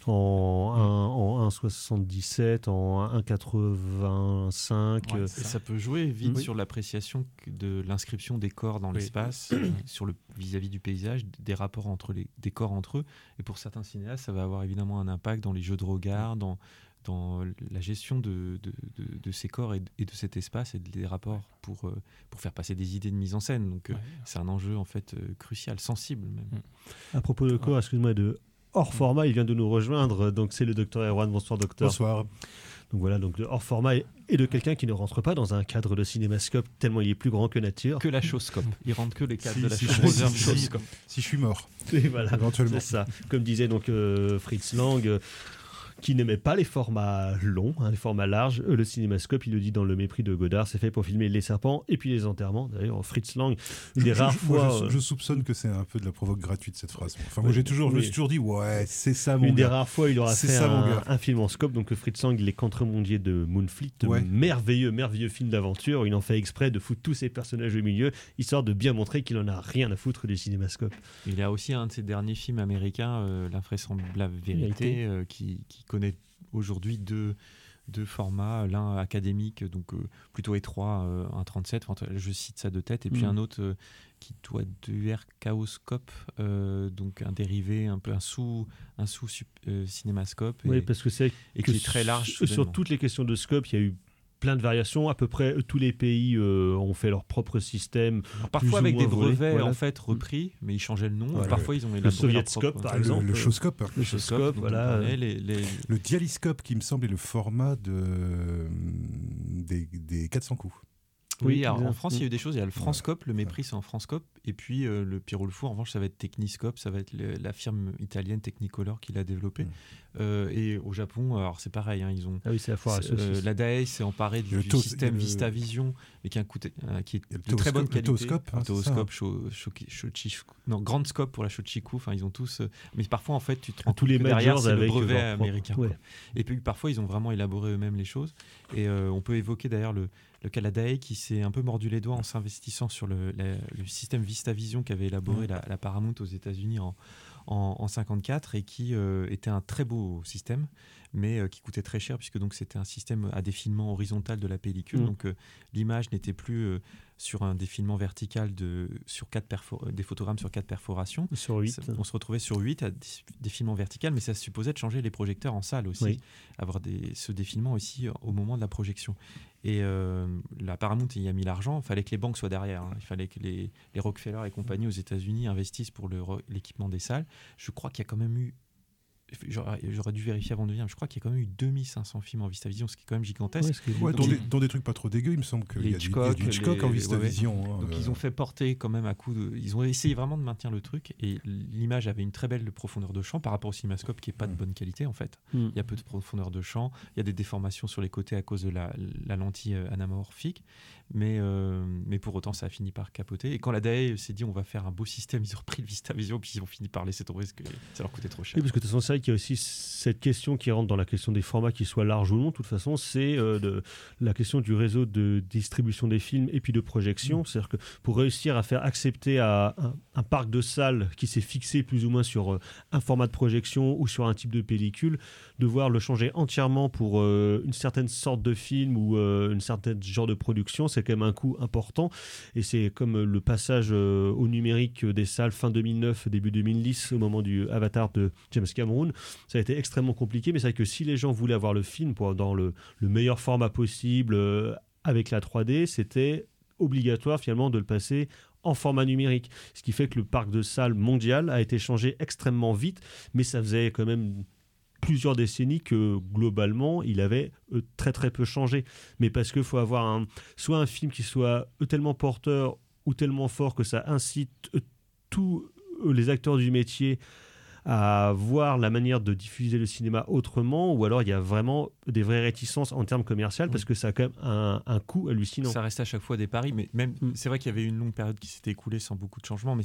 en, un- en 1,77, en 1,85. Ouais, euh, ça. ça peut jouer vite Oui. sur l'appréciation de l'inscription des corps dans Oui. l'espace, sur le vis-à-vis du paysage, des rapports entre les des corps entre eux. Et pour certains cinéastes, ça va avoir évidemment un impact dans les jeux de regard, dans dans la gestion de, de, de- de ces corps et de, et de cet espace et des rapports pour, euh, pour faire passer des idées de mise en scène. Donc euh, Ouais. c'est un enjeu en fait euh, crucial, sensible même. À propos de quoi, excuse-moi, de hors format, il vient de nous rejoindre. Donc c'est le docteur Erwan. Bonsoir docteur. Bonsoir. Donc voilà, donc de hors format et, de quelqu'un qui ne rentre pas dans un cadre de cinémascope tellement il est plus grand que nature. Que la chausscope. Il rentre que les cadres Si, de la si, si, je suis mort. Et voilà, Éventuellement. c'est ça. Comme disait donc euh, Fritz Lang, euh, qui n'aimait pas les formats longs, hein, les formats larges. Euh, le cinémascope, il le dit dans Le Mépris de Godard, c'est fait pour filmer les serpents et puis les enterrements. D'ailleurs, Fritz Lang, une des Je- rares je- moi, fois. je, euh, je soupçonne que c'est un peu de la provoque gratuite cette phrase. Enfin, moi Oui, j'ai toujours, je me suis toujours dit, ouais, c'est ça mon Une des rares fois, il aura fait ça, un, film en scope. Donc, Fritz Lang, les contremondiers de Moonfleet, Ouais. merveilleux, merveilleux film d'aventure. Il en fait exprès de foutre tous ses personnages au milieu, histoire de bien montrer qu'il en a rien à foutre du cinémascope. Il a aussi un de ses derniers films américains, euh, L'invraisemblable Vérité. vérité, euh, qui, qui connaît aujourd'hui deux, deux formats, l'un académique, donc euh, plutôt étroit, euh, un 37, enfin, je cite ça de tête, et puis Mhm. un autre euh, qui doit être chaoscope, euh, donc un dérivé, un peu un sous, un sous cinémascope, et, Oui, parce que c'est et que qui est très large. sur- toutes les questions de scope, il y a eu plein de variations. À peu près tous les pays euh, ont fait leur propre système. Alors, plus parfois ou avec moins des brevets Voilà. en fait repris, mais ils changeaient le nom. Voilà. Parfois ils ont Le élaboré leur Sovietscope, par Le- exemple. Le, showscope. Le showscope, voilà. parlait, les- les- Le dialyscope, qui me semble est le format de, des, des 400 coups. Oui, alors, en. France, il y a eu des choses. Il y a le Franscope, le mépris, c'est en Franscope. Et puis euh, le Pierrot le Fou, en revanche, ça va être Techniscope. Ça va être le- la firme italienne Technicolor qui l'a développé. Euh, et au Japon, alors c'est pareil, hein, ils ont. Ah oui, c'est la foire euh, la DAE s'est emparée du, Le système le- VistaVision, mais qui, a coûté, euh, qui est de le très bonne le qualité. toscope, hein, Un c'est ça, toscope, sho- shoki- shochifu- non, Grand Scope pour la Shochiku. Enfin, ils ont tous. euh, mais parfois, en fait, tu te rends Tous les compte que derrière, c'est le brevet américain. ouais. Et puis parfois, ils ont vraiment élaboré eux-mêmes les choses. Et euh, on peut évoquer d'ailleurs le, le Canadae qui s'est un peu mordu les doigts en s'investissant sur le, la- le système VistaVision qu'avait élaboré la, la Paramount aux États-Unis en, en, en 54 et qui euh, était un très beau système, mais euh, qui coûtait très cher puisque donc c'était un système à défilement horizontal de la pellicule. Mm. Donc euh, l'image n'était plus sur un défilement vertical de sur quatre des photogrammes sur quatre perforations. Sur 8. Ça- On se retrouvait sur 8 à dé- défilement vertical, mais ça supposait de changer les projecteurs en salle aussi, Oui. avoir des, ce défilement aussi au moment de la projection. Et euh, la Paramount y a mis l'argent, il fallait que les banques soient derrière, hein. il fallait que les, les Rockefeller et compagnie aux États-Unis investissent pour l'équipement des salles. Je crois qu'il y a quand même eu. J'aurais dû vérifier avant de venir, mais je crois qu'il y a quand même eu 2500 films en VistaVision, ce qui est quand même gigantesque. Ouais, Ouais, dont, des, trucs pas trop dégueux, il me semble qu'il Les y a du, Hitchcock, Hitchcock en VistaVision. ouais, ouais. hein, Donc euh, ils ont fait porter quand même à coup de... Ils ont essayé vraiment de maintenir le truc et l'image avait une très belle profondeur de champ par rapport au cinémascope qui est pas de Mm. bonne qualité en fait. Mm. Il y a peu de profondeur de champ, il y a des déformations sur les côtés à cause de la, la lentille euh, anamorphique, mais, euh, mais pour autant ça a fini par capoter. Et quand la DAE s'est dit on va faire un beau système, ils ont repris le VistaVision puis ils ont fini par laisser tomber parce que ça leur coûtait trop cher. Oui, parce que de toute façon, c'est vrai qu'il y a aussi cette question qui rentre dans la question des formats, qu'ils soient larges ou non. De toute façon, c'est euh, de- la question du réseau de distribution des films et puis de projection. C'est-à-dire que pour réussir à faire accepter à un, un parc de salles qui s'est fixé plus ou moins sur euh, un format de projection ou sur un type de pellicule, devoir le changer entièrement pour euh, une certaine sorte de film ou une certaine genre de production, c'est quand même un coût important. Et c'est comme le passage euh, au numérique des salles fin 2009, début 2010, au moment du Avatar de James Cameron. Ça a été extrêmement compliqué, mais c'est vrai que si les gens voulaient avoir le film pour, dans le, le meilleur format possible, euh, avec la 3D, c'était obligatoire finalement de le passer en format numérique. Ce qui fait que le parc de salles mondial a été changé extrêmement vite, mais ça faisait quand même plusieurs décennies que globalement il avait euh, très très peu changé. Mais parce qu'il faut avoir un, soit un film qui soit euh, tellement porteur ou tellement fort que ça incite euh, tous les acteurs du métier à voir la manière de diffuser le cinéma autrement, ou alors il y a vraiment des vraies réticences en termes commerciaux parce que ça a quand même un, un coût hallucinant. Ça reste à chaque fois des paris, mais même Mm. c'est vrai qu'il y avait une longue période qui s'était écoulée sans beaucoup de changements, mais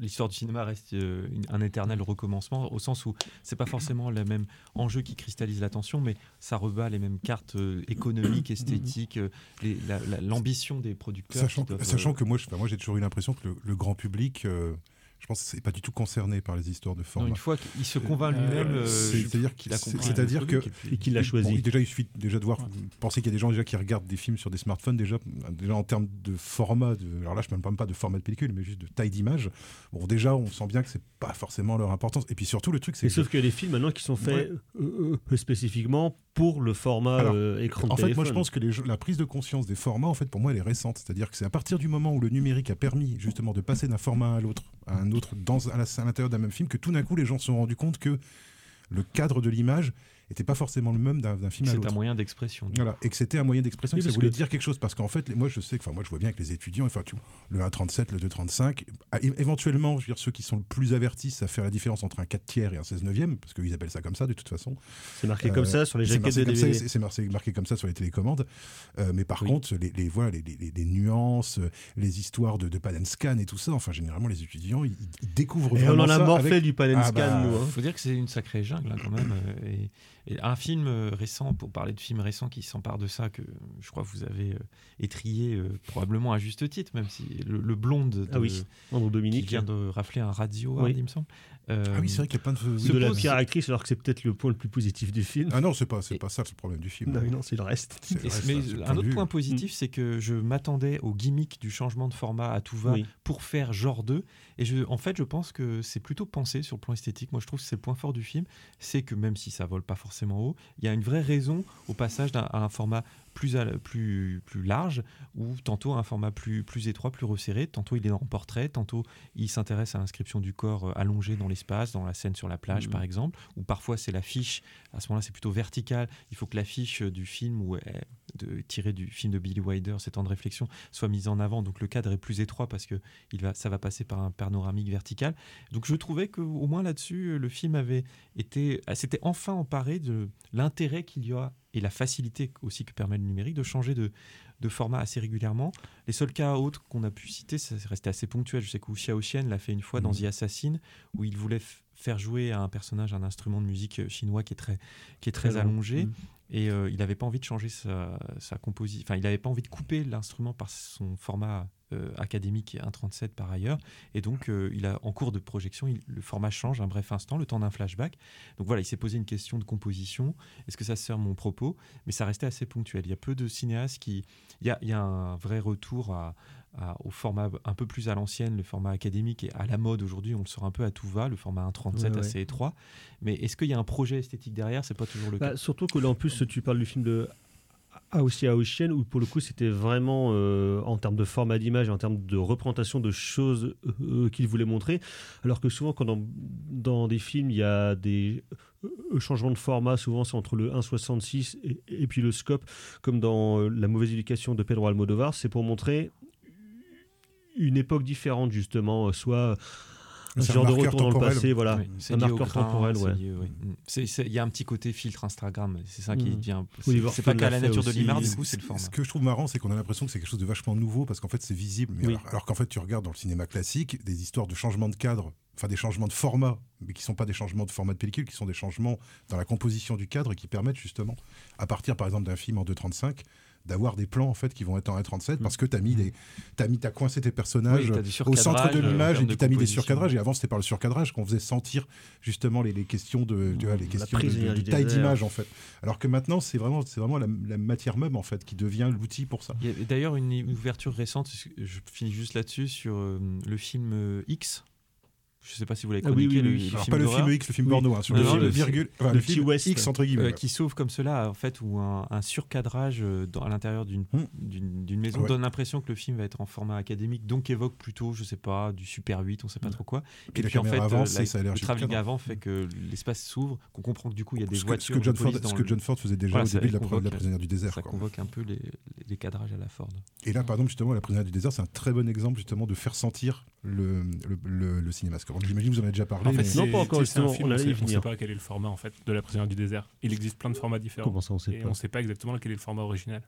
l'histoire du cinéma reste euh, une- un éternel recommencement au sens où c'est pas forcément le même enjeu qui cristallise l'attention, mais ça rebat les mêmes cartes euh, économiques, esthétiques, euh, les- la- la- l'ambition des producteurs. Sachant, qui doivent, euh, sachant que moi, je- moi j'ai toujours eu l'impression que le, le grand public, euh, je pense, c'est pas du tout concerné par les histoires de non, format. une fois qu'il se convainc lui-même, euh, C'est- je- c'est-à-dire qu'il a c'est- compris c'est-à-dire que et qu'il l'a Bon, choisi. déjà, il suffit déjà de voir, penser qu'il y a des gens déjà qui regardent des films sur des smartphones, déjà, déjà en termes de format, de, alors là je ne parle pas de format de pellicule, mais juste de taille d'image. Bon, déjà, on sent bien que c'est pas forcément leur importance. Et puis surtout, le truc, c'est Et que sauf qu'il y a des films maintenant qui sont faits euh, euh, spécifiquement pour le format Alors, euh, écran de En fait, moi, je pense que les la prise de conscience des formats, en fait, pour moi, elle est récente. C'est-à-dire que c'est à partir du moment où le numérique a permis justement de passer d'un format à l'autre, à un autre, dans, à l'intérieur d'un même film, que tout d'un coup, les gens se sont rendus compte que le cadre de l'image n'était pas forcément le même d'un film à c'est l'autre. un moyen d'expression. Voilà, et que c'était un moyen d'expression, Oui, que ça voulait que- dire quelque chose. Parce qu'en fait, les- moi, je sais que, enfin, moi, je vois bien avec les étudiants, enfin, tu vois, le 1,37, le 2,35, ah, é- éventuellement, je veux dire, ceux qui sont le plus avertis, ça fait la différence entre un 4 tiers et un 16 neuvième, parce qu'ils appellent ça comme ça, de toute façon. C'est marqué Euh, comme ça sur les c'est jaquettes de DVD. c'est- C'est marqué, marqué comme ça sur les télécommandes. Euh, mais par Oui. contre, les, les, voilà, les, les- les nuances, euh, les histoires de, de pan and scan et tout ça, enfin, généralement, les étudiants, ils, ils découvrent Et on en a morflé avec- du pan and Ah scan, bah, nous. hein. Il faut dire que c'est une sacrée jungle hein, quand même. euh, Et, et un film euh, récent, pour parler de films récents qui s'emparent de ça, que je crois que vous avez euh, étrié euh, probablement à juste titre, même si le, le blonde de, Ah oui, Andrew qui Dominique. vient de rafler un radio, Oui. il me semble. Euh, Ah oui, c'est vrai qu'il y a plein de. se de la pire actrice, alors que c'est peut-être le point le plus positif du film. Ah non, c'est pas, c'est pas ça le problème du film. non, non, c'est le reste. Mais un autre point positif, c'est que je m'attendais au gimmick du changement de format à tout va Oui. pour faire genre 2. Et je, en fait, je pense que c'est plutôt pensé sur le plan esthétique. Moi, je trouve que c'est le point fort du film. C'est que même si ça vole pas forcément forcément haut. Il y a une vraie raison au passage d'un- à un format plus, à- plus, plus large, ou tantôt un format plus, plus étroit, plus resserré. Tantôt il est en portrait, tantôt il s'intéresse à l'inscription du corps euh, allongé dans l'espace, dans la scène sur la plage par exemple, ou parfois c'est l'affiche, à ce moment-là c'est plutôt vertical, il faut que l'affiche du film, ou de, tirée du film de Billy Wilder, ces temps de réflexion, soit mise en avant, donc le cadre est plus étroit parce que il va, ça va passer par un panoramique vertical. Donc je trouvais qu'au moins là-dessus, le film avait été, ah, s'était enfin emparé de l'intérêt qu'il y a et la facilité aussi que permet le numérique de changer de, de format assez régulièrement. Les seuls cas autres qu'on a pu citer, ça resté assez ponctuel. Je sais que Xiaoxian l'a fait une fois dans Mhm. The Assassin, où il voulait faire jouer à un personnage un instrument de musique chinois qui est très, qui est très, Très long. allongé. Et euh, il n'avait pas envie de changer sa, composition. Enfin, il n'avait pas envie de couper l'instrument par son format euh, académique 1.37 par ailleurs. Et donc, euh, il a, en cours de projection, le format change un bref instant, le temps d'un flashback. Donc voilà, il s'est posé une question de composition. Est-ce que ça sert mon propos? Mais ça restait assez ponctuel. Il y a peu de cinéastes qui. Il y a un vrai retour à, à- au format un peu plus à l'ancienne, le format académique est à la mode aujourd'hui, on le sort un peu à tout va, le format 1.37 Ouais, ouais. assez étroit. Mais est-ce qu'il y a un projet esthétique derrière? C'est pas toujours le cas. Bah, surtout que là, en plus, tu parles du film de Aoshi Aoshien, où pour le coup, c'était vraiment euh, en termes de format d'image et en termes de représentation de choses euh, qu'il voulait montrer. Alors que souvent, quand dans, dans des films, il y a des euh, changements de format, souvent c'est entre le 1.66 et, et puis le scope, comme dans euh, La mauvaise éducation de Pedro Almodovar, c'est pour montrer une époque différente, justement, euh, soit un C'est un genre de retour dans le temporel. passé, voilà, Oui, c'est un marqueur grain, temporel, ouais. oui. Mm. Il y a un petit côté filtre Instagram, c'est ça qui Mm. devient. Oliver C'est pas qu'à l'a nature de l'image, du coup, c'est le format. Ce que je trouve marrant, c'est qu'on a l'impression que c'est quelque chose de vachement nouveau parce qu'en fait c'est visible. Mais Oui. alors alors qu'en fait tu regardes dans le cinéma classique des histoires de changement de cadre, enfin des changements de format, mais qui sont pas des changements de format de pellicule, qui sont des changements dans la composition du cadre et qui permettent justement, à partir par exemple d'un film en 2.35, d'avoir des plans en fait qui vont être en 1.37 parce que tu as mis des t'as mis t'as coincé tes personnages Oui, au centre de surcadrage, euh, l'image et puis tu as mis des surcadrages et avant c'était par le surcadrage qu'on faisait sentir justement les, les questions de tu vois, les questions de, taille d'image en fait. Alors que maintenant c'est vraiment c'est vraiment la, la matière même en fait qui devient l'outil pour ça. D'ailleurs une, une ouverture récente, je finis juste là-dessus, sur euh, le film euh, X. Je sais pas si vous l'avez Ah oui, oui, oui. alors film pas le film X le film porno hein, sur Non, le non, film le virgule enfin, le le film West. X entre Euh, guillemets qui sauve comme cela, en fait, ou un, un surcadrage euh, dans, à l'intérieur d'une Hmm. maison Ouais. donne l'impression que le film va être en format académique, donc évoque plutôt, je sais pas, du Super 8, on sait pas trop quoi. Et la puis en fait, caméra euh, avance, la- et ça a le travelling avant fait que l'espace s'ouvre, qu'on comprend que du coup il y a des ce que, ce voitures que Ford, police dans ce que John Ford faisait déjà au début de la, prisonnière du désert Ça convoque un peu les, cadrages à la Ford. Et là, par exemple, justement, La prisonnière du désert, c'est un très bon exemple, justement, de faire sentir le, le, J'imagine que vous en avez déjà parlé. En fait, mais- c'est- Non, pas encore, c'est un film, on allait y sait- venir. sait pas quel est le format en fait de la prisonnière du désert. Il existe plein de formats différents. Comment ça, on sait et pas on sait pas exactement quel est le format original.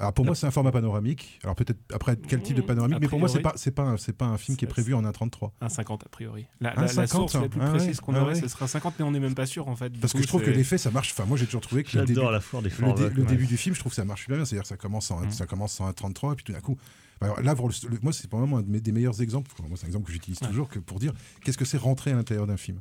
Alors pour moi, c'est un format panoramique. Alors peut-être après quel type de panoramique, A mais pour moi, c'est pas c'est pas c'est pas un film qui est prévu en 1.33. Un 50 a priori. La, Un la- la 50, source la plus ah ouais, précise qu'on ah aurait, ouais. ce sera 50, mais on n'est même pas sûr en fait. Parce que je trouve que l'effet, ça marche. Enfin, moi, j'ai toujours trouvé que le début, J'adore la Ford des le, dé- le ouais. début du film, je trouve que ça marche super bien. C'est-à-dire, ça commence en Mm. ça commence en 1.33 et puis tout d'un coup. Alors là, pour le- le- moi, c'est probablement un de mes- des meilleurs exemples. Moi, c'est un exemple que j'utilise toujours que pour dire qu'est-ce que c'est rentrer à l'intérieur d'un film.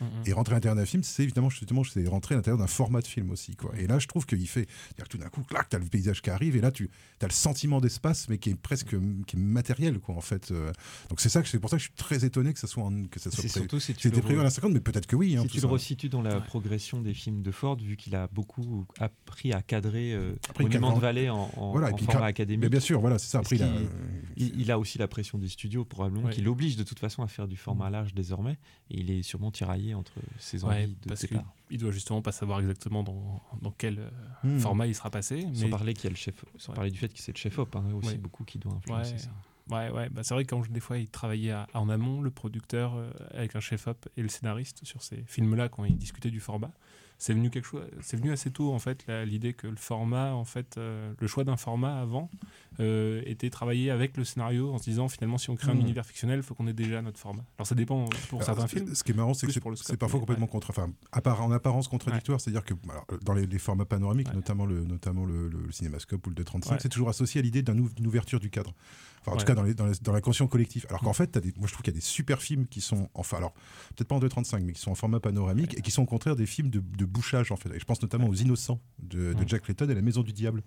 Mm, mm. Et rentrer à l'intérieur d'un film, c'est évidemment justement c'est rentrer à l'intérieur d'un format de film aussi. Quoi. Et là, je trouve qu'il fait. que tout d'un coup, clac, t'as le paysage qui arrive, et là, tu as le sentiment d'espace, mais qui est presque qui est matériel, quoi, en fait. Euh, Donc c'est ça que c'est pour ça que je suis très étonné que ça soit en- que ça soit C'est pré- surtout si tu C'était le prévu à la 50, mais peut-être que oui. hein, si tu ça. le resitues dans la Ouais. progression des films de Ford, vu qu'il a beaucoup appris à cadrer euh, Après, Monument cadre de Vallée en, en- Voilà, et en puis format académique. Mais bien sûr, voilà, c'est ça. Après, il a- qu'il- il, il a aussi la pression des studios, probablement, Ouais. qui l'oblige de toute façon à faire du format large désormais. Et il est sûrement tiraillé entre ses Ouais, envies de parce départ. il doit justement pas savoir exactement dans, dans quel euh, Hmm. format il sera passé. Sans parler, qu'il y a le chef, sans Ouais. parler du fait que c'est le chef-op, hein, aussi Ouais. beaucoup qui doit influencer Ouais. ça. Ouais, ouais, bah c'est vrai que quand je- des fois il travaillait à- en amont, le producteur euh, avec un chef-op et le scénariste sur ces films-là quand ils discutaient du format, c'est venu quelque chose, c'est venu assez tôt en fait l'idée que le format, en fait, euh, le choix d'un format avant euh, était travaillé avec le scénario en se disant finalement si on crée un Mhm. univers fictionnel, il faut qu'on ait déjà notre format. Alors ça dépend pour Alors, certains ce- films. Ce qui est marrant, c'est que c'est parfois complètement ouais. contre, enfin, appara- en apparence contradictoire. C'est-à-dire que alors, dans les, les formats panoramiques, Ouais. notamment le, notamment le, le cinémascope ou le 235, Ouais. c'est toujours associé à l'idée d'une ouverture du cadre. Enfin, en tout cas, dans, les, dans, les- dans la conscience collective. Alors qu'en fait, t'as des, moi je trouve qu'il y a des super films qui sont, enfin, alors peut-être pas en 235, mais qui sont en format panoramique et qui sont au contraire des films de, de bouchage en fait. Et je pense notamment aux Innocents de, de Ouais. Jack Layton et La Maison du Diable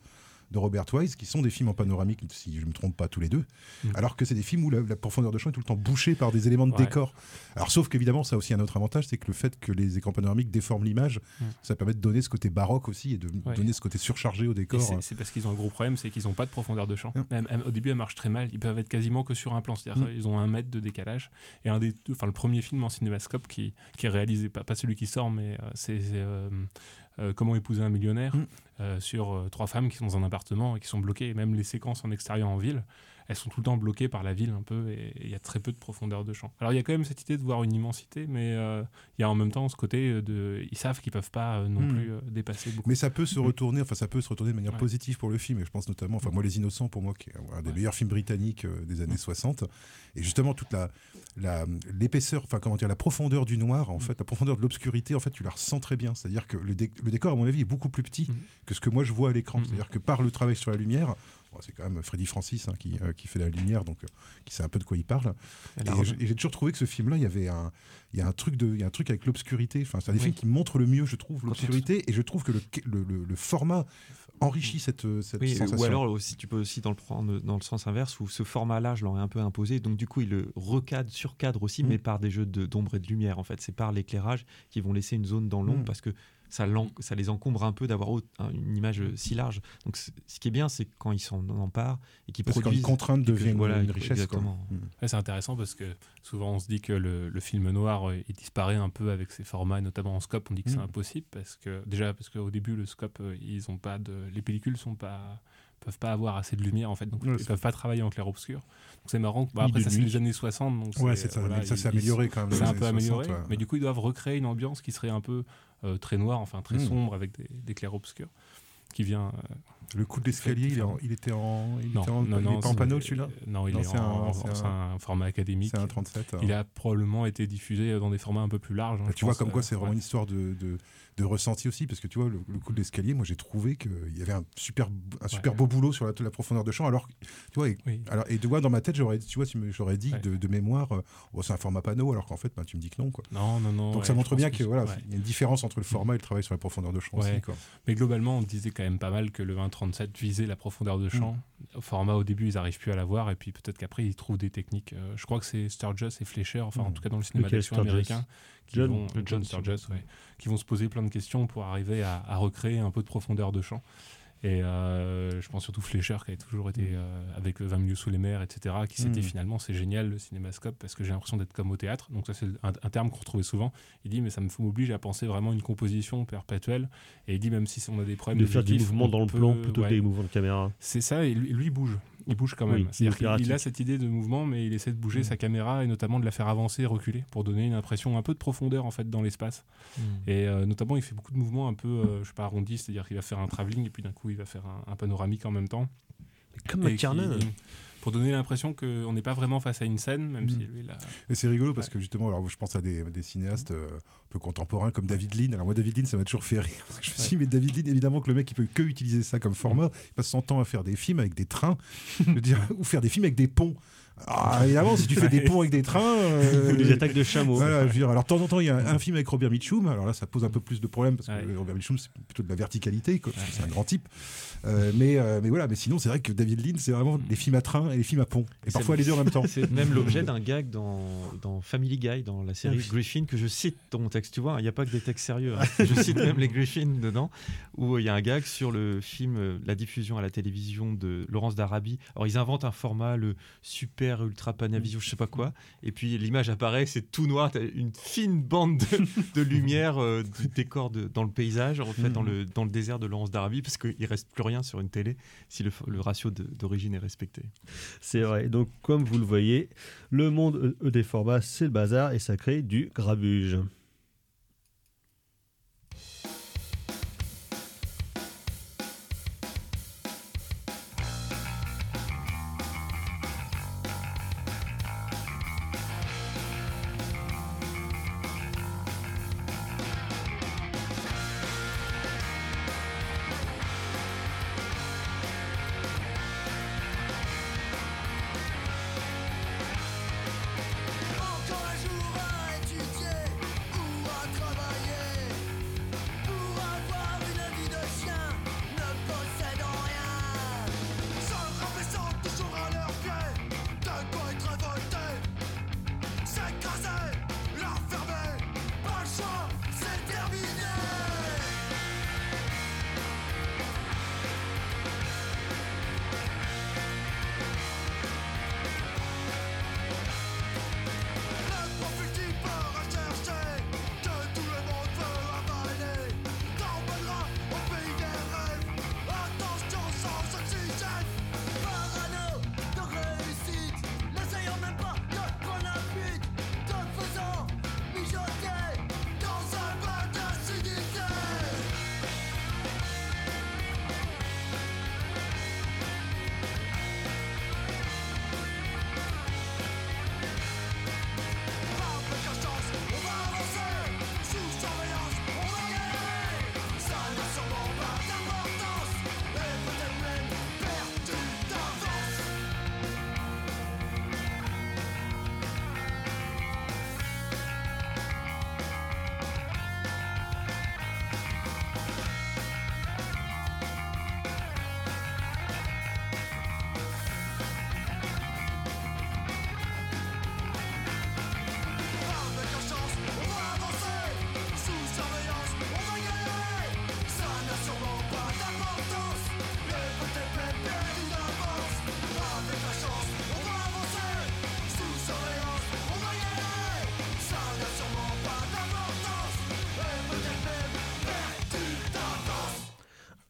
de Robert Wise, qui sont des films en panoramique, si je ne me trompe pas tous les deux, Mm. alors que c'est des films où la, la profondeur de champ est tout le temps bouchée par des éléments de Ouais. décor. Alors sauf qu'évidemment, ça a aussi un autre avantage, c'est que le fait que les écrans panoramiques déforment l'image, Mm. ça permet de donner ce côté baroque aussi et de Ouais. donner ce côté surchargé au décor. c'est- C'est parce qu'ils ont un gros problème, c'est qu'ils n'ont pas de profondeur de champ. Même- même au début, elle marche très mal. Ils peuvent être quasiment que sur un plan. C'est-à-dire Mm. ils ont un mètre de décalage. Et un des, enfin, le premier film en cinémascope qui, qui est réalisé, pas, pas celui qui sort, mais euh, c'est c'est, euh, euh, Comment épouser un millionnaire Mm. euh, sur euh, trois femmes qui sont dans un appartement et qui sont bloquées. Et même les séquences en extérieur en ville, elles sont tout le temps bloquées par la ville un peu et il y a très peu de profondeur de champ. Alors il y a quand même cette idée de voir une immensité, mais euh, il y a en même temps ce côté euh, de. Ils savent qu'ils peuvent pas euh, non Mm. plus euh, dépasser beaucoup. Mais ça peut se retourner, enfin ça peut se retourner de manière Ouais. positive pour le film. Et je pense notamment, enfin moi Les Innocents pour moi qui est un des meilleurs films britanniques des années 60. Et justement toute la l'épaisseur, enfin comment dire, la profondeur du noir, en fait, la profondeur de l'obscurité, en fait, tu la ressens très bien. C'est-à-dire que le, dé- le décor, à mon avis, est beaucoup plus petit que ce que moi je vois à l'écran. C'est-à-dire que par le travail sur la lumière. Bon, C'est quand même Freddy Francis hein, qui, euh, qui fait la lumière, donc euh, qui sait un peu de quoi il parle. Et j'ai toujours trouvé que ce film-là, il y avait un, il y a un truc de, il y a un truc avec l'obscurité. Enfin, c'est un des Oui. films qui montre le mieux, je trouve, l'obscurité. Et je trouve que le, le, le- le format enrichit cette, euh, cette Oui, sensation. ou alors aussi, tu peux aussi dans le prendre dans le sens inverse où ce format-là, je l'aurais un peu imposé. Donc du coup, il le recadre, surcadre aussi, Mm. mais par des jeux de- d'ombre et de lumière. En fait, c'est par l'éclairage qui vont laisser une zone dans l'ombre Mm. parce que ça, les encombre un peu d'avoir une image euh, si large. Donc ce qui est bien, c'est quand ils s'en emparent et qu'ils quand produisent. une contrainte et que- devient une- voilà, une richesse. Mm. Ouais, c'est intéressant parce que souvent on se dit que le, le film noir euh, il disparaît un peu avec ses formats, notamment en scope. On dit que c'est Mm. impossible parce que déjà parce qu'au début le scope euh, ils ont pas de les pellicules sont pas peuvent pas avoir assez de lumière en fait donc Ouais, ils peuvent pas travailler en clair obscur. Donc c'est marrant. Bah, après ça c'est les années 60 donc Ouais, c'est- c'est ça, voilà, s'est amélioré quand même. C'est les un peu amélioré, 60, ouais. mais du coup ils doivent recréer une ambiance qui serait un peu très noire, enfin très Mm. sombre avec des, des clairs obscurs qui vient. Euh, Le coup de l'escalier, il, il était en, il non, était en, non, il est pas en panneau celui-là Non, il est en, un- format académique. C'est un 37. Il alors. a probablement été diffusé dans des formats un peu plus larges. hein, Bah, tu vois, comme quoi euh, c'est vraiment ouais. une histoire de, de, de ressenti aussi, parce que tu vois, le, le coup de l'escalier, moi j'ai trouvé qu'il y avait un super, un super Ouais. beau boulot sur la, la profondeur de champ, alors, tu vois, et, Oui. alors, et tu vois, dans ma tête, j'aurais, tu vois, tu me- j'aurais dit Ouais. de, de mémoire, euh, oh, c'est un format panneau, alors qu'en fait, bah, tu me dis que non. Quoi. Non, non, non. Donc ça montre bien que, voilà, ouais. il y a une différence entre le format et le travail sur la profondeur de champ aussi. Mais globalement, on disait quand même pas mal que le 2037 visait la profondeur de champ. Au format, au début, ils n'arrivent plus à l'avoir, et puis peut-être qu'après, ils trouvent des techniques. euh, je crois que c'est Sturgis et Fleischer, enfin en Mm. tout cas dans le cinéma d'action américain, qui John vont, Le John John Sturgis, ouais, qui vont se poser plein de questions pour arriver à, à recréer un peu de profondeur de champ. Et euh, je pense surtout Fleischer qui a toujours été euh, avec 20 milieux sous les mers, etc. Qui s'était Mm. finalement, c'est génial le cinémascope parce que j'ai l'impression d'être comme au théâtre. Donc ça c'est un, un terme qu'on retrouvait souvent. Il dit mais ça me m'oblige à penser vraiment une composition perpétuelle. Et il dit même si on a des problèmes de faire du mouvement dans le plan plutôt ouais. que des mouvements de caméra. C'est ça, et lui, lui, bouge. Il bouge quand même. Oui, C'est-à-dire qu'il- a cette idée de mouvement, mais il essaie de bouger Mm. sa caméra et notamment de la faire avancer et reculer pour donner une impression un peu de profondeur en fait dans l'espace. Et euh, notamment, il fait beaucoup de mouvements un peu, euh, je sais pas, arrondis, c'est-à-dire qu'il va faire un travelling et puis d'un coup, il va faire un, un panoramique en même temps. Comme McTiernan. Pour donner l'impression qu'on n'est pas vraiment face à une scène, même Mm. si lui, là. Et c'est rigolo parce que justement, alors je pense à des, des cinéastes euh, un peu contemporains comme David Lean. Alors moi, David Lean, ça m'a toujours fait rire. Parce que je me suis dit, mais David Lean, évidemment que le mec, il peut que utiliser ça comme format. Il passe son temps à faire des films avec des trains, je veux dire, ou faire des films avec des ponts. Ah, évidemment, si tu fais des ponts avec des trains. euh, Ou des attaques de chameaux. Voilà, je veux dire, alors de temps en temps, il y a un, un film avec Robert Mitchum. Alors là, ça pose un peu plus de problèmes parce que Ouais. Robert Mitchum, c'est plutôt de la verticalité, c'est un grand type. Euh, mais, euh, mais voilà, mais sinon, c'est vrai que David Lean, c'est vraiment les films à train et les films à pont. Et parfois les deux en même temps. C'est même l'objet d'un gag dans, dans Family Guy, dans la série. Griffin, que je cite dans mon texte. Tu vois, il n'y a pas que des textes sérieux. hein. Je cite même les Griffin dedans, où il y a un gag sur le film, euh, la diffusion à la télévision de Laurence d'Arabie. Alors, ils inventent un format, le super ultra panavision, je sais pas quoi. Et puis, l'image apparaît, c'est tout noir. T'as une fine bande de, de lumière euh, du décor de- dans le paysage, en fait, dans, le, dans le désert de Laurence d'Arabie, parce qu'il reste plus rien sur une télé si le, le ratio d'origine est respecté. C'est vrai. Donc, comme vous le voyez, le monde euh, des formats, c'est le bazar et ça crée du grabuge.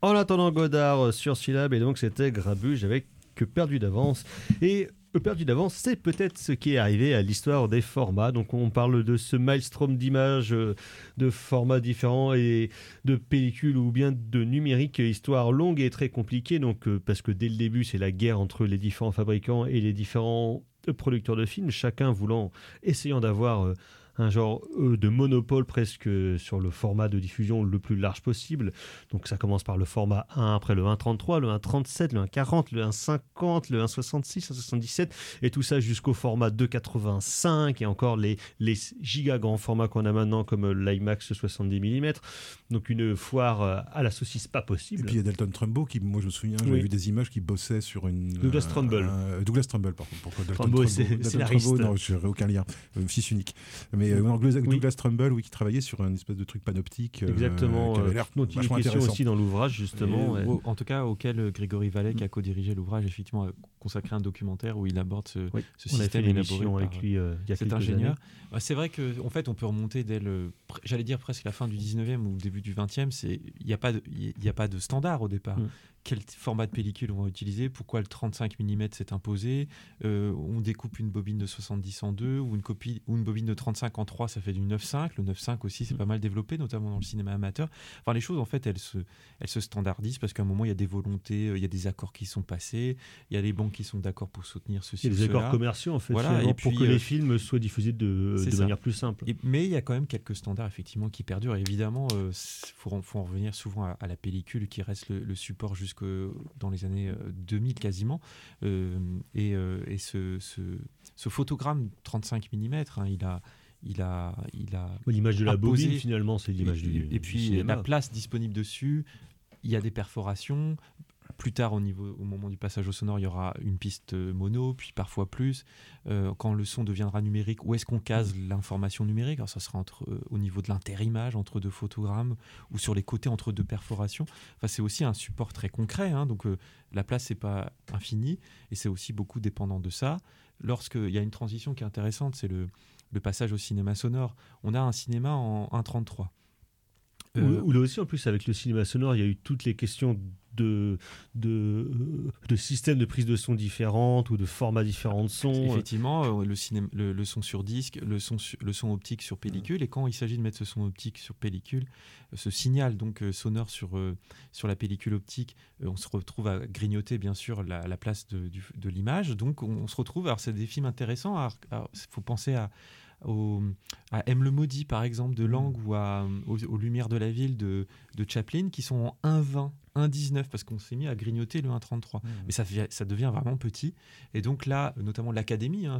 En attendant Godard euh, sur Syllab, et donc c'était Grabuge avec que perdu d'avance. Et perdu d'avance, c'est peut-être ce qui est arrivé à l'histoire des formats. Donc on parle de ce maelstrom d'images, euh, de formats différents et de pellicules ou bien de numérique, histoire longue et très compliquée. Donc euh, parce que dès le début, c'est la guerre entre les différents fabricants et les différents producteurs de films, chacun voulant, essayant d'avoir un genre euh, de monopole presque sur le format de diffusion le plus large possible. Donc ça commence par le format 1, après le 1.33, le 1.37, le 1.40, le 1.50, le 1.66, 1.77, et tout ça jusqu'au format 2.85 et encore les, les giga grands formats qu'on a maintenant comme l'IMAX 70 mm. Donc une foire euh, à la saucisse pas Et possible. puis il y a Dalton Trumbo qui, moi je me souviens, j'avais Oui. vu des images qui bossait sur une. Douglas euh, Trumbull. un- Douglas Trumbull, par contre. Pourquoi Dalton Trumbo, Trumbo scénariste. Non, je n'aurais aucun lien. Euh, fils unique. Mais euh, non, Douglas, Douglas Trumbull, oui, qui travaillait sur un espèce de truc panoptique. euh, Exactement, qui avait euh, est vachement question aussi dans l'ouvrage justement. Et, ouais. en tout cas, auquel Grégory Vallet, qui a co-dirigé l'ouvrage, effectivement, a consacré un documentaire où il aborde ce, Oui, ce on a fait système élaboré avec par, lui, euh, il y a cet quelques ingénieur. années. Bah, c'est vrai que en fait, on peut remonter dès le, j'allais dire presque la fin du 19e ou le du 20e. C'est, il n'y a pas de, a pas de standard au départ. Mm. Quel format de pellicule on va utiliser Pourquoi le 35 mm s'est imposé Euh, On découpe une bobine de 70 en 2 ou une copie ou une bobine de 35 en 3, ça fait du 9.5. Le 9.5 aussi, Mm. c'est pas mal développé, notamment dans le cinéma amateur. Enfin, les choses en fait, elles se, elles se standardisent parce qu'à un moment, il y a des volontés, euh, il y a des accords qui sont passés, il y a les banques qui sont d'accord pour soutenir ceci. Il y a des accords commerciaux en fait, Voilà, et pour que euh, les films soient diffusés de, de manière plus simple. Et- mais il y a quand même quelques standards effectivement qui perdurent. Et évidemment, il faut, en- faut en revenir souvent à, à la pellicule qui reste le, le support jusque dans les années euh, 2000 quasiment. Euh, et euh, et ce, ce, ce photogramme 35 mm, il a il a, il a L'image de la imposé- bobine, finalement, c'est l'image du- et puis la place disponible dessus, il y a des perforations. Plus tard, au, niveau, au moment du passage au sonore, il y aura une piste euh, mono, puis parfois plus. Euh, quand le son deviendra numérique, où est-ce qu'on case l'information numérique? Alors, Ça sera entre, euh, au niveau de l'interimage, entre deux photogrammes, ou sur les côtés, entre deux perforations. Enfin, c'est aussi un support très concret. hein, donc, euh, la place n'est pas infinie, et c'est aussi beaucoup dépendant de ça. Lorsqu'il y a une transition qui est intéressante, c'est le, le passage au cinéma sonore. On a un cinéma en 1.33. Où, Euh, où là aussi, en plus, avec le cinéma sonore, il y a eu toutes les questions de, de, de systèmes de prise de son différentes ou de formats différents de son. Effectivement, euh, le, cinéma, le, le son sur disque, le son, le son optique sur pellicule. Et quand il s'agit de mettre ce son optique sur pellicule, euh, ce signal donc euh, sonore sur, euh, sur la pellicule optique, euh, on se retrouve à grignoter bien sûr la, la place de, de l'image. Donc on, on se retrouve, alors c'est des films intéressants. Il faut penser à, au- à M le maudit par exemple de Lang ou à, aux, aux Lumières de la ville de, de Chaplin qui sont en 1.20, 1.19 parce qu'on s'est mis à grignoter le 1.33. Mais ça, devient- ça devient vraiment petit. Et donc là, notamment l'Académie, hein,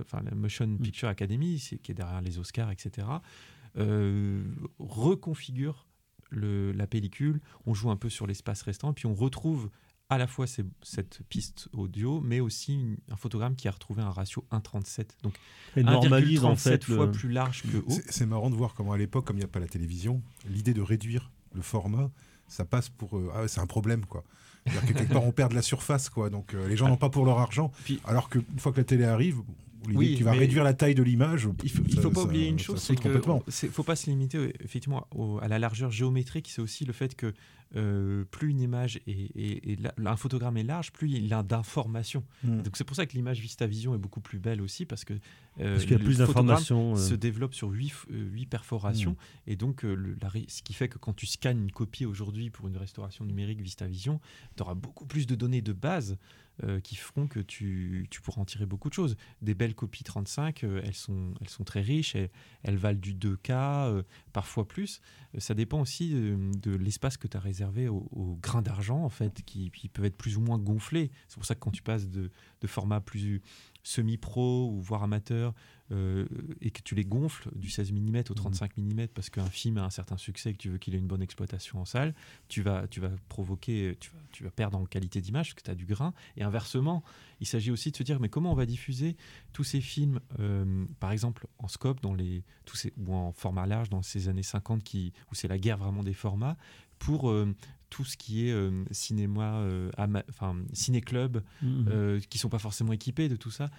enfin la Motion Picture Academy, qui est derrière les Oscars, etc., euh, reconfigure le- la pellicule. On joue un peu sur l'espace restant, et puis on retrouve à la fois ces- cette piste audio, mais aussi une- un photogramme qui a retrouvé un ratio 1,37. Donc Et normalise, en 1,37 fait, fois le- plus large que haut. C'est c'est marrant de voir comment à l'époque, comme il n'y a pas la télévision, l'idée de réduire le format, ça passe pour euh, ah ouais, c'est un problème quoi. C'est-à-dire que quelque part on perd de la surface quoi. Donc euh, les gens n'ont pas pour leur argent. alors qu'une fois que la télé arrive, Oui, vas mais- réduire la taille de l'image, Il faut, ça- faut pas ça- oublier une chose, c'est complètement. c'est faut pas se limiter effectivement au- à la largeur géométrique. C'est aussi le fait que euh, plus une image est, un photogramme est large, plus il a d'informations. Mm. Donc c'est pour ça que l'image VistaVision est beaucoup plus belle aussi parce que euh, Parce qu'il y a le plus d'informations, euh. se développe sur huit, f- euh, huit perforations Mm. et donc le- la ré- ce qui fait que quand tu scannes une copie aujourd'hui pour une restauration numérique VistaVision, tu auras beaucoup plus de données de base euh, qui feront que tu, pourras en tirer beaucoup de choses. Des belles copies 35, euh, elles, sont, très riches, elles, elles valent du 2K, euh, parfois plus. Ça dépend aussi de l'espace que tu as réservé au, au grain d'argent, en fait, qui, qui peuvent être plus ou moins gonflés. C'est pour ça que quand tu passes de, de format plus semi-pro ou voire amateur euh, et que tu les gonfles du 16 mm au 35 mm parce qu'un film a un certain succès et que tu veux qu'il ait une bonne exploitation en salle, tu vas, tu vas provoquer, tu vas, tu vas perdre en qualité d'image parce que tu as du grain. Et inversement, il s'agit aussi de se dire mais comment on va diffuser tous ces films, euh, par exemple en scope dans les, tous ces, ou en format large dans ces années 50 qui, où c'est la guerre vraiment des formats, pour euh, tout ce qui est euh, cinéma, euh, enfin ciné-club, Mhm. euh, qui sont pas forcément équipés de tout ça,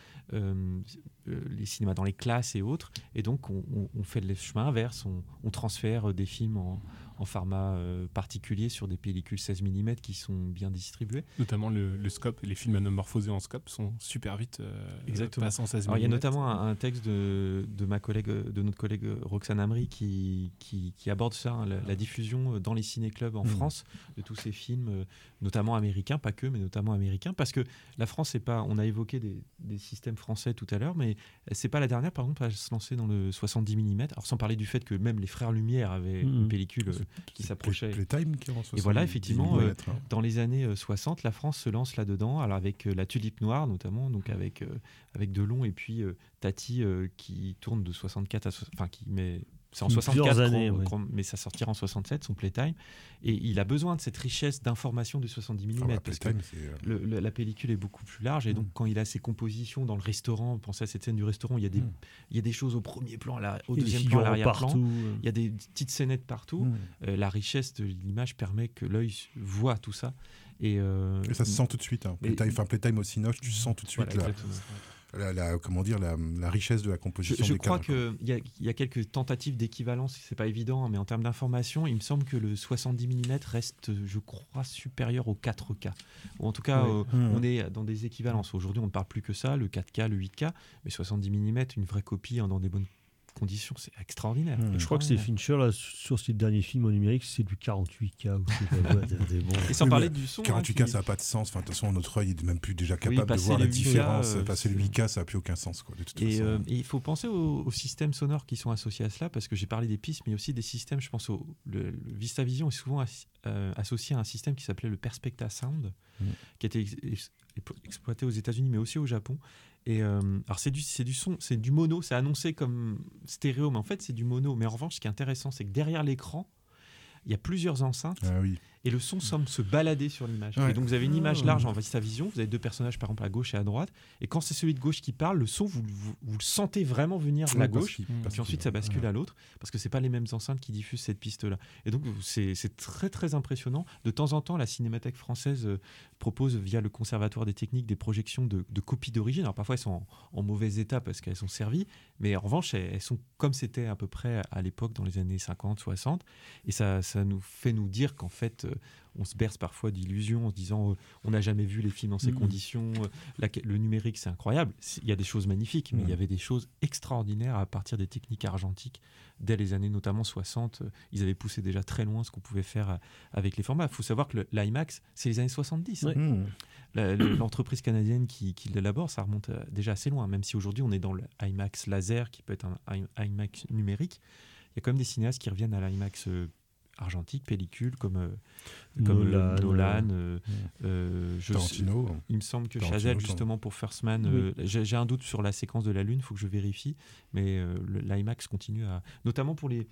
les cinémas dans les classes et autres. Et donc on, on- on fait le chemin inverse, on, on transfère des films en, en format euh, particulier sur des pellicules 16 mm qui sont bien distribuées. Notamment le, le scope, les films anamorphosés en scope sont super vite euh, Exactement. en 16 Alors, il y a mm. notamment un, un texte de, de ma collègue, de notre collègue Roxane Amri qui, qui, qui aborde ça, hein, la, la diffusion dans les ciné-clubs en Mhm. France de tous ces films, euh, notamment américains, pas que, mais notamment américains, parce que la France, c'est pas, on a évoqué des, des systèmes français tout à l'heure, mais c'est pas la dernière, par exemple, à se lancer dans le 70 mm. Alors sans parler du fait que même les frères Lumière avaient Mhm. une pellicule qui s'approchait. Playtime qui Et voilà, 70 effectivement, euh, hein. dans les années euh, 60, la France se lance là-dedans, alors avec euh, la Tulipe Noire notamment, donc avec, euh, avec Delon et puis euh, Tati euh, qui tourne de 64 à. Enfin, qui met. C'est en Plusieurs 64, années, mais ça sortira en 67, son Playtime. Et il a besoin de cette richesse d'informations de 70 mm. Ah bah, parce que euh, le- le- la pellicule est beaucoup plus large. Et donc, Mm. quand il a ses compositions dans le restaurant, pensez à cette scène du restaurant, il y a des, Mm. il y a des choses au premier plan, à la- au Il y a des deuxième plan, à l'arrière-plan. euh. Il y a des petites scénettes partout. Mm. Euh, la richesse de l'image permet que l'œil voit tout ça. Et, euh, Et ça se sent tout de suite. Hein. et- Playtime, enfin, Playtime au Cinoche, tu sens tout de suite Voilà, la, exactement. La, la- comment dire, la, la richesse de la Je, composition je des crois cadres. qu'il y, a- il y a quelques tentatives d'équivalence, c'est pas évident, hein, mais en termes d'information, il me semble que le 70 mm reste, je crois, supérieur au 4K. Ou en tout cas, Oui. euh, Mmh. on est dans des équivalences. Aujourd'hui, on ne parle plus que ça, le 4K, le 8K, mais 70 mm, une vraie copie hein, dans des bonnes conditions, c'est extraordinaire. Mmh. Je crois que c'est. Fincher, là, sur ses derniers films en numérique, c'est du 48K ou c'est pas ouais, des- des bons. Et sans Oui, parler du son. hein, 48K, qui- ça n'a pas de sens. Enfin, de toute façon, notre œil est même plus déjà capable de voir la les 8K, différence. euh, Passer le c'est- 8K, ça n'a plus aucun sens. Quoi, de toute Et façon. euh, et il faut penser aux, aux systèmes sonores qui sont associés à cela, parce que j'ai parlé des pistes, mais aussi des systèmes, je pense au le, le VistaVision est souvent euh, associé à un système qui s'appelait le Perspecta Sound, Mm. qui a été ex- ex- exploité aux États-Unis, mais aussi au Japon. Euh, alors c'est du, du son, c'est du mono, c'est annoncé comme stéréo, mais en fait c'est du mono. Mais en revanche, ce qui est intéressant, c'est que derrière l'écran, il y a plusieurs enceintes Ah. Et le son semble se balader sur l'image. Ouais. Et donc vous avez une image Ah. large en vision, vous avez deux personnages par exemple à gauche et à droite, et quand c'est celui de gauche qui parle, le son vous, vous, vous le sentez vraiment venir de la gauche, parce puis ensuite ça bascule ouais. à l'autre, parce que c'est pas les mêmes enceintes qui diffusent cette piste-là. Et donc c'est très très impressionnant. De temps en temps, la Cinémathèque française euh, propose via le Conservatoire des techniques des projections de, de copies d'origine. Alors parfois elles sont en, en mauvais état parce qu'elles sont servies, mais en revanche elles, elles sont comme c'était à peu près à l'époque dans les années 50, 60, et ça, ça nous fait nous dire qu'en fait on se berce parfois d'illusions en se disant euh, on n'a jamais vu les films dans ces Mhm. conditions, euh, la- le numérique c'est incroyable. Il y a des choses magnifiques, mais il y avait des choses extraordinaires à partir des techniques argentiques. Dès les années notamment 60, euh, ils avaient poussé déjà très loin ce qu'on pouvait faire euh, avec les formats. Il faut savoir que le- l'IMAX, c'est les années 70. hein. Ouais. Mmh. La- le- L'entreprise canadienne qui, qui l'élabore, ça remonte euh, déjà assez loin, même si aujourd'hui on est dans le IMAX laser qui peut être un IMAX numérique. Il y a quand même des cinéastes qui reviennent à l'IMAX euh, argentique, pellicule, comme, euh, comme Nolan, Nolan. euh, euh, euh, je Tarantino. il me semble que Tarantino, Chazelle, justement, pour First Man, Oui. euh, j'ai j'ai un doute sur la séquence de la Lune, il faut que je vérifie, mais euh, l'IMAX continue à. Notamment pour les,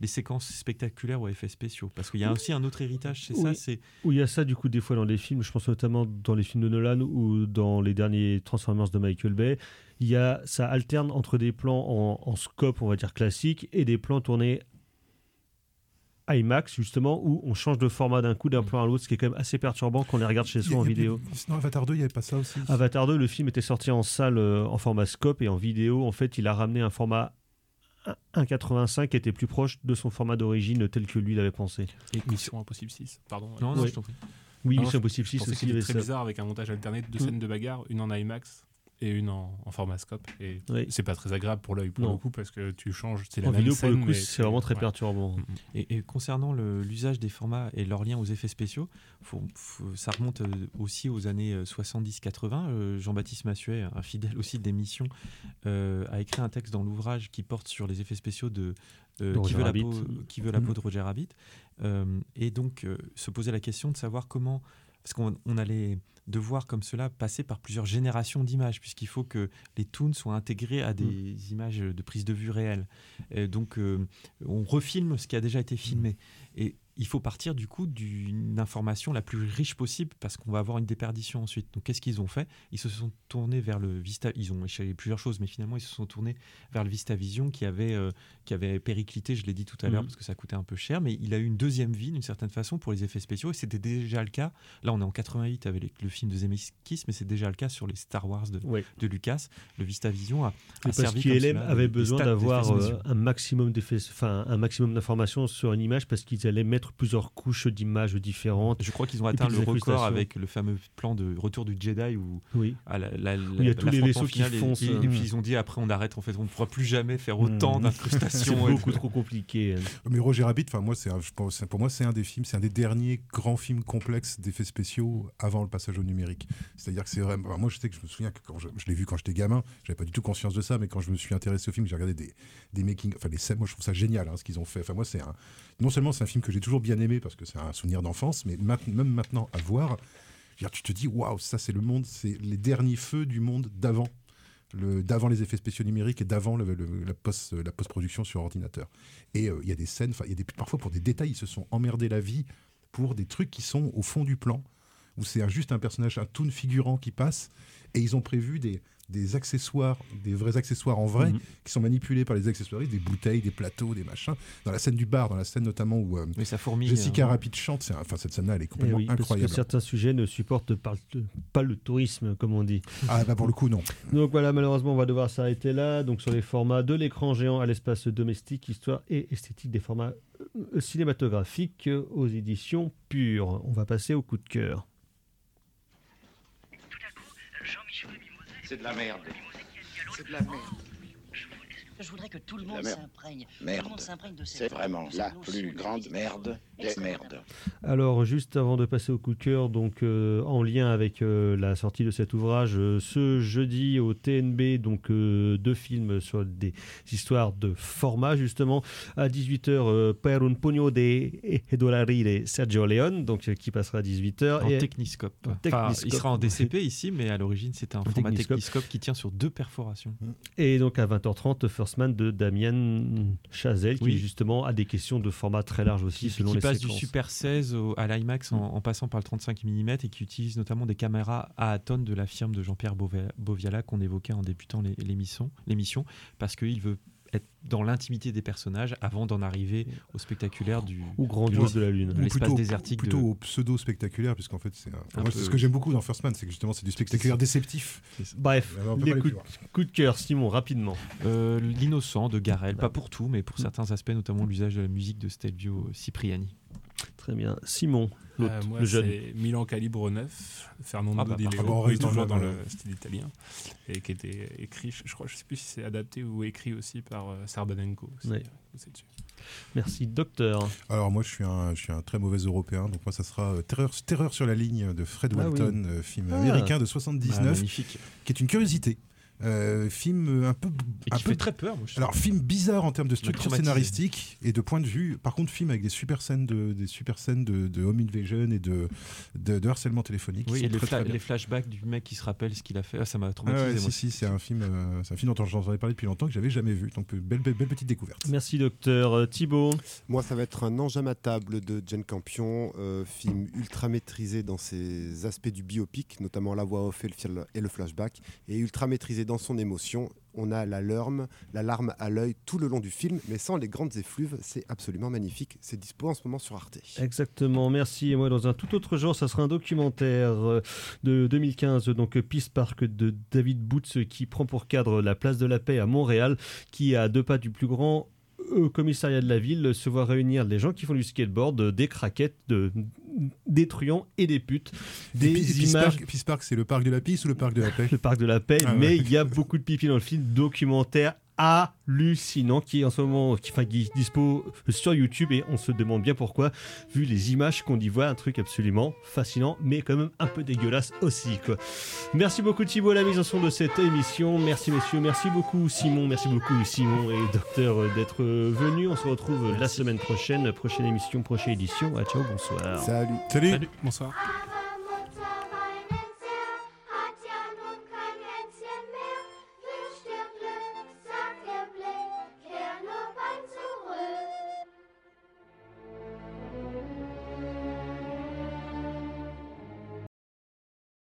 les séquences spectaculaires ou effets spéciaux. Parce qu'il y a aussi un autre héritage, c'est ça, Oui. Où il y a ça, du coup, des fois dans les films, je pense notamment dans les films de Nolan ou dans les derniers Transformers de Michael Bay, il y a, ça alterne entre des plans en, en scope, on va dire classique, et des plans tournés IMAX, justement, où on change de format d'un coup d'un plan à l'autre, ce qui est quand même assez perturbant quand on les regarde chez soi en vidéo. Sinon, Avatar 2, il n'y avait pas ça aussi. Avatar 2, le film était sorti en salle euh, en format scope et en vidéo. En fait, il a ramené un format 1,85 qui était plus proche de son format d'origine tel que lui l'avait pensé. Et Mission Impossible 6, pardon. Non, non, Oui. je t'en prie. Oui, Mission Impossible je 6 pensais aussi. avait très ça. bizarre avec un montage alterné de deux Mm. scènes de bagarre, une en IMAX et une en, en format scope. Et Oui. c'est pas très agréable pour l'œil pour Non. le coup parce que tu changes. C'est la En même vidéo, pour scène, le coup, mais c'est vraiment très ouais. perturbant. Et, et concernant le- l'usage des formats et leur lien aux effets spéciaux, faut- faut- ça remonte euh, aussi aux années euh, 70-80. Euh, Jean-Baptiste Massuet, un fidèle aussi de l'émission, euh, a écrit un texte dans l'ouvrage qui porte sur les effets spéciaux de, euh, De qui, veut la peau, qui veut la peau Mm. de Roger Rabbit. Euh, et donc euh, se poser la question de savoir comment... Parce qu'on on allait devoir comme cela passer par plusieurs générations d'images, puisqu'il faut que les toons soient intégrés à des images de prise de vue réelles. Et donc, euh, on refilme ce qui a déjà été filmé. Et il faut partir du coup d'une information la plus riche possible parce qu'on va avoir une déperdition ensuite. Donc qu'est-ce qu'ils ont fait? Ils se sont tournés vers le Vista. Ils ont échelé plusieurs choses, mais finalement ils se sont tournés vers le VistaVision qui avait euh, qui avait périclité. Je l'ai dit tout à l'heure Mhm. parce que ça coûtait un peu cher, mais il a eu une deuxième vie d'une certaine façon pour les effets spéciaux et c'était déjà le cas. Là on est en 88 avec les- le film de Zemeckis, mais c'est déjà le cas sur les Star Wars de, de Lucas. Le VistaVision a, a Et parce servi qu'ILM cela avait besoin d'avoir euh, un maximum d'effets, enfin un maximum d'informations sur une image parce qu'ils allaient mettre plusieurs couches d'images différentes. Je crois qu'ils ont atteint le record avec le fameux plan de Retour du Jedi où Oui. à la, la- il y a tous les vaisseaux qui et- foncent, Et, et puis mm. ils ont dit après on arrête, en fait on ne pourra plus jamais faire autant Mm. d'incrustations. C'est beaucoup trop compliqué. Mais Roger Rabbit, enfin moi, c'est un- pour moi c'est un des films, c'est un des derniers grands films complexes d'effets spéciaux avant le passage au numérique. C'est-à-dire que c'est vraiment. moi, je sais que je me souviens que quand je, je l'ai vu quand j'étais gamin, j'avais pas du tout conscience de ça, mais quand je me suis intéressé au film, j'ai regardé des, des making, enfin les scènes. Moi, je trouve ça génial hein, ce qu'ils ont fait. Enfin moi, c'est un. Non seulement c'est un film que j'ai toujours bien aimé parce que c'est un souvenir d'enfance, mais ma- même maintenant à voir, tu te dis waouh, ça c'est le monde, c'est les derniers feux du monde d'avant d'avant les effets spéciaux numériques et d'avant la post la post-production sur ordinateur. Et euh, il y a des scènes, y a des parfois pour des détails, ils se sont emmerdés la vie pour des trucs qui sont au fond du plan où c'est juste un personnage, un toon figurant qui passe et ils ont prévu des des accessoires, des vrais accessoires en vrai, Mhm. qui sont manipulés par les accessoiristes, des bouteilles, des plateaux, des machins. Dans la scène du bar, dans la scène notamment où euh, Mais ça fourmille. Jessica euh, Rapid chante, enfin cette scène-là, elle est Eh complètement oui, parce que incroyable. certains sujets ne supportent pas le, pas le tourisme, comme on dit. Ah bah pour le coup non. Donc voilà, malheureusement, on va devoir s'arrêter là. Donc sur les formats de l'écran géant à l'espace domestique, histoire et esthétique des formats euh, cinématographiques euh, aux éditions pures. On va passer au coup de cœur. C'est de la merde. C'est de la merde. Je voudrais que tout le monde merde. s'imprègne. Tout Merde. le monde s'imprègne de cette C'est vraiment la plus de grande justice. Merde Extraordinaire. merdes. Alors, juste avant de passer au coup de cœur, donc euh, en lien avec euh, la sortie de cet ouvrage, euh, ce jeudi au TNB, donc euh, deux films sur des histoires de format, justement. À 18h, euh, Per un pugno de dollari de Sergio Leone, donc euh, qui passera à 18h. En et techniscope. Enfin, techniscope. il sera en DCP ici, mais à l'origine c'était un En format techniscope. techniscope qui tient sur deux perforations. Et donc à 20h30, First Man de Damien Chazelle, qui Oui. justement a des questions de format très large aussi, selon les passe du Super 16 au- à l'IMAX en, en passant par le 35 mm et qui utilise notamment des caméras à Aton de la firme de Jean-Pierre Boviala qu'on évoquait en débutant les- l'émission, l'émission parce qu'il veut être dans l'intimité des personnages avant d'en arriver au spectaculaire du Ou grandiose de la Lune. Ou l'espace désertique plutôt de- au pseudo spectaculaire puisqu'en fait c'est peu, c'est ce que j'aime beaucoup dans First Man c'est que justement c'est du spectaculaire déceptif Bref, Alors, les coups, coups de cœur, Simon, rapidement. Euh, L'innocent de Garel, Bah. pas pour tout, mais pour certains aspects, notamment l'usage de la musique de Stelvio Cipriani. Très bien. Simon, Euh, moi, le jeune. c'est Milan Calibre 9, Fernando Ah bah, Di ah Leo, toujours dans le style italien, et qui était écrit, je, crois, je sais plus si c'est adapté ou écrit aussi par euh, Sarbanenko. aussi, Ouais. euh. Merci, docteur. alors moi je suis un je suis un très mauvais européen donc moi ça sera euh, Terreur Terreur sur la ligne de Fred Ah Walton euh, film Ah. américain de Ah, 79 magnifique. qui est une curiosité Euh, film un peu Et un qui peu fait très peur, moi. Alors, film bizarre en termes de structure scénaristique et de point de vue. Par contre, film avec des super scènes de, des super scènes de, de home invasion et de, de, de harcèlement téléphonique. qui Oui, et les, très, fla- très bien. les flashbacks du mec qui se rappelle ce qu'il a fait, ah, ça m'a Ah traumatisé. ouais, moi. si, si, c'est un film, euh, c'est un film dont j'en avais parlé depuis longtemps que j'avais jamais vu. Donc, euh, belle, belle, belle petite découverte. Merci, docteur. Euh, Thibaut. Moi, ça va être un ange amatable de Jane Campion, euh, film ultra maîtrisé dans ses aspects du biopic, notamment la voix off et le, et le flashback, et ultra maîtrisé dans son émotion. On a la larme, la larme à l'œil tout le long du film, mais sans les grandes effluves. C'est absolument magnifique. C'est dispo en ce moment sur Arte. Exactement, merci. Et moi, dans un tout autre genre, ça sera un documentaire euh, de 2015, donc euh, Peace Park de David Boots, qui prend pour cadre la place de la paix à Montréal, qui à deux pas du plus grand euh, commissariat de la ville se voit réunir les gens qui font du skateboard, euh, des craquettes, de, des truands et des putes, des Peace images. Park, Peace Park, c'est le parc de la pisse ou le parc de la paix? Le parc de la paix, Ah mais il y a beaucoup de pipi dans le film documentaire hallucinant qui est en ce moment qui, enfin, qui est dispo sur YouTube et on se demande bien pourquoi vu les images qu'on y voit un truc absolument fascinant mais quand même un peu dégueulasse aussi quoi. Merci beaucoup Thibaut à la mise en son de cette émission. Merci messieurs. Merci beaucoup Simon. Merci beaucoup Simon et docteur euh, d'être euh, venus. On se retrouve la semaine prochaine. Prochaine émission prochaine édition. À ciao bonsoir. Salut. Salut. Salut, bonsoir.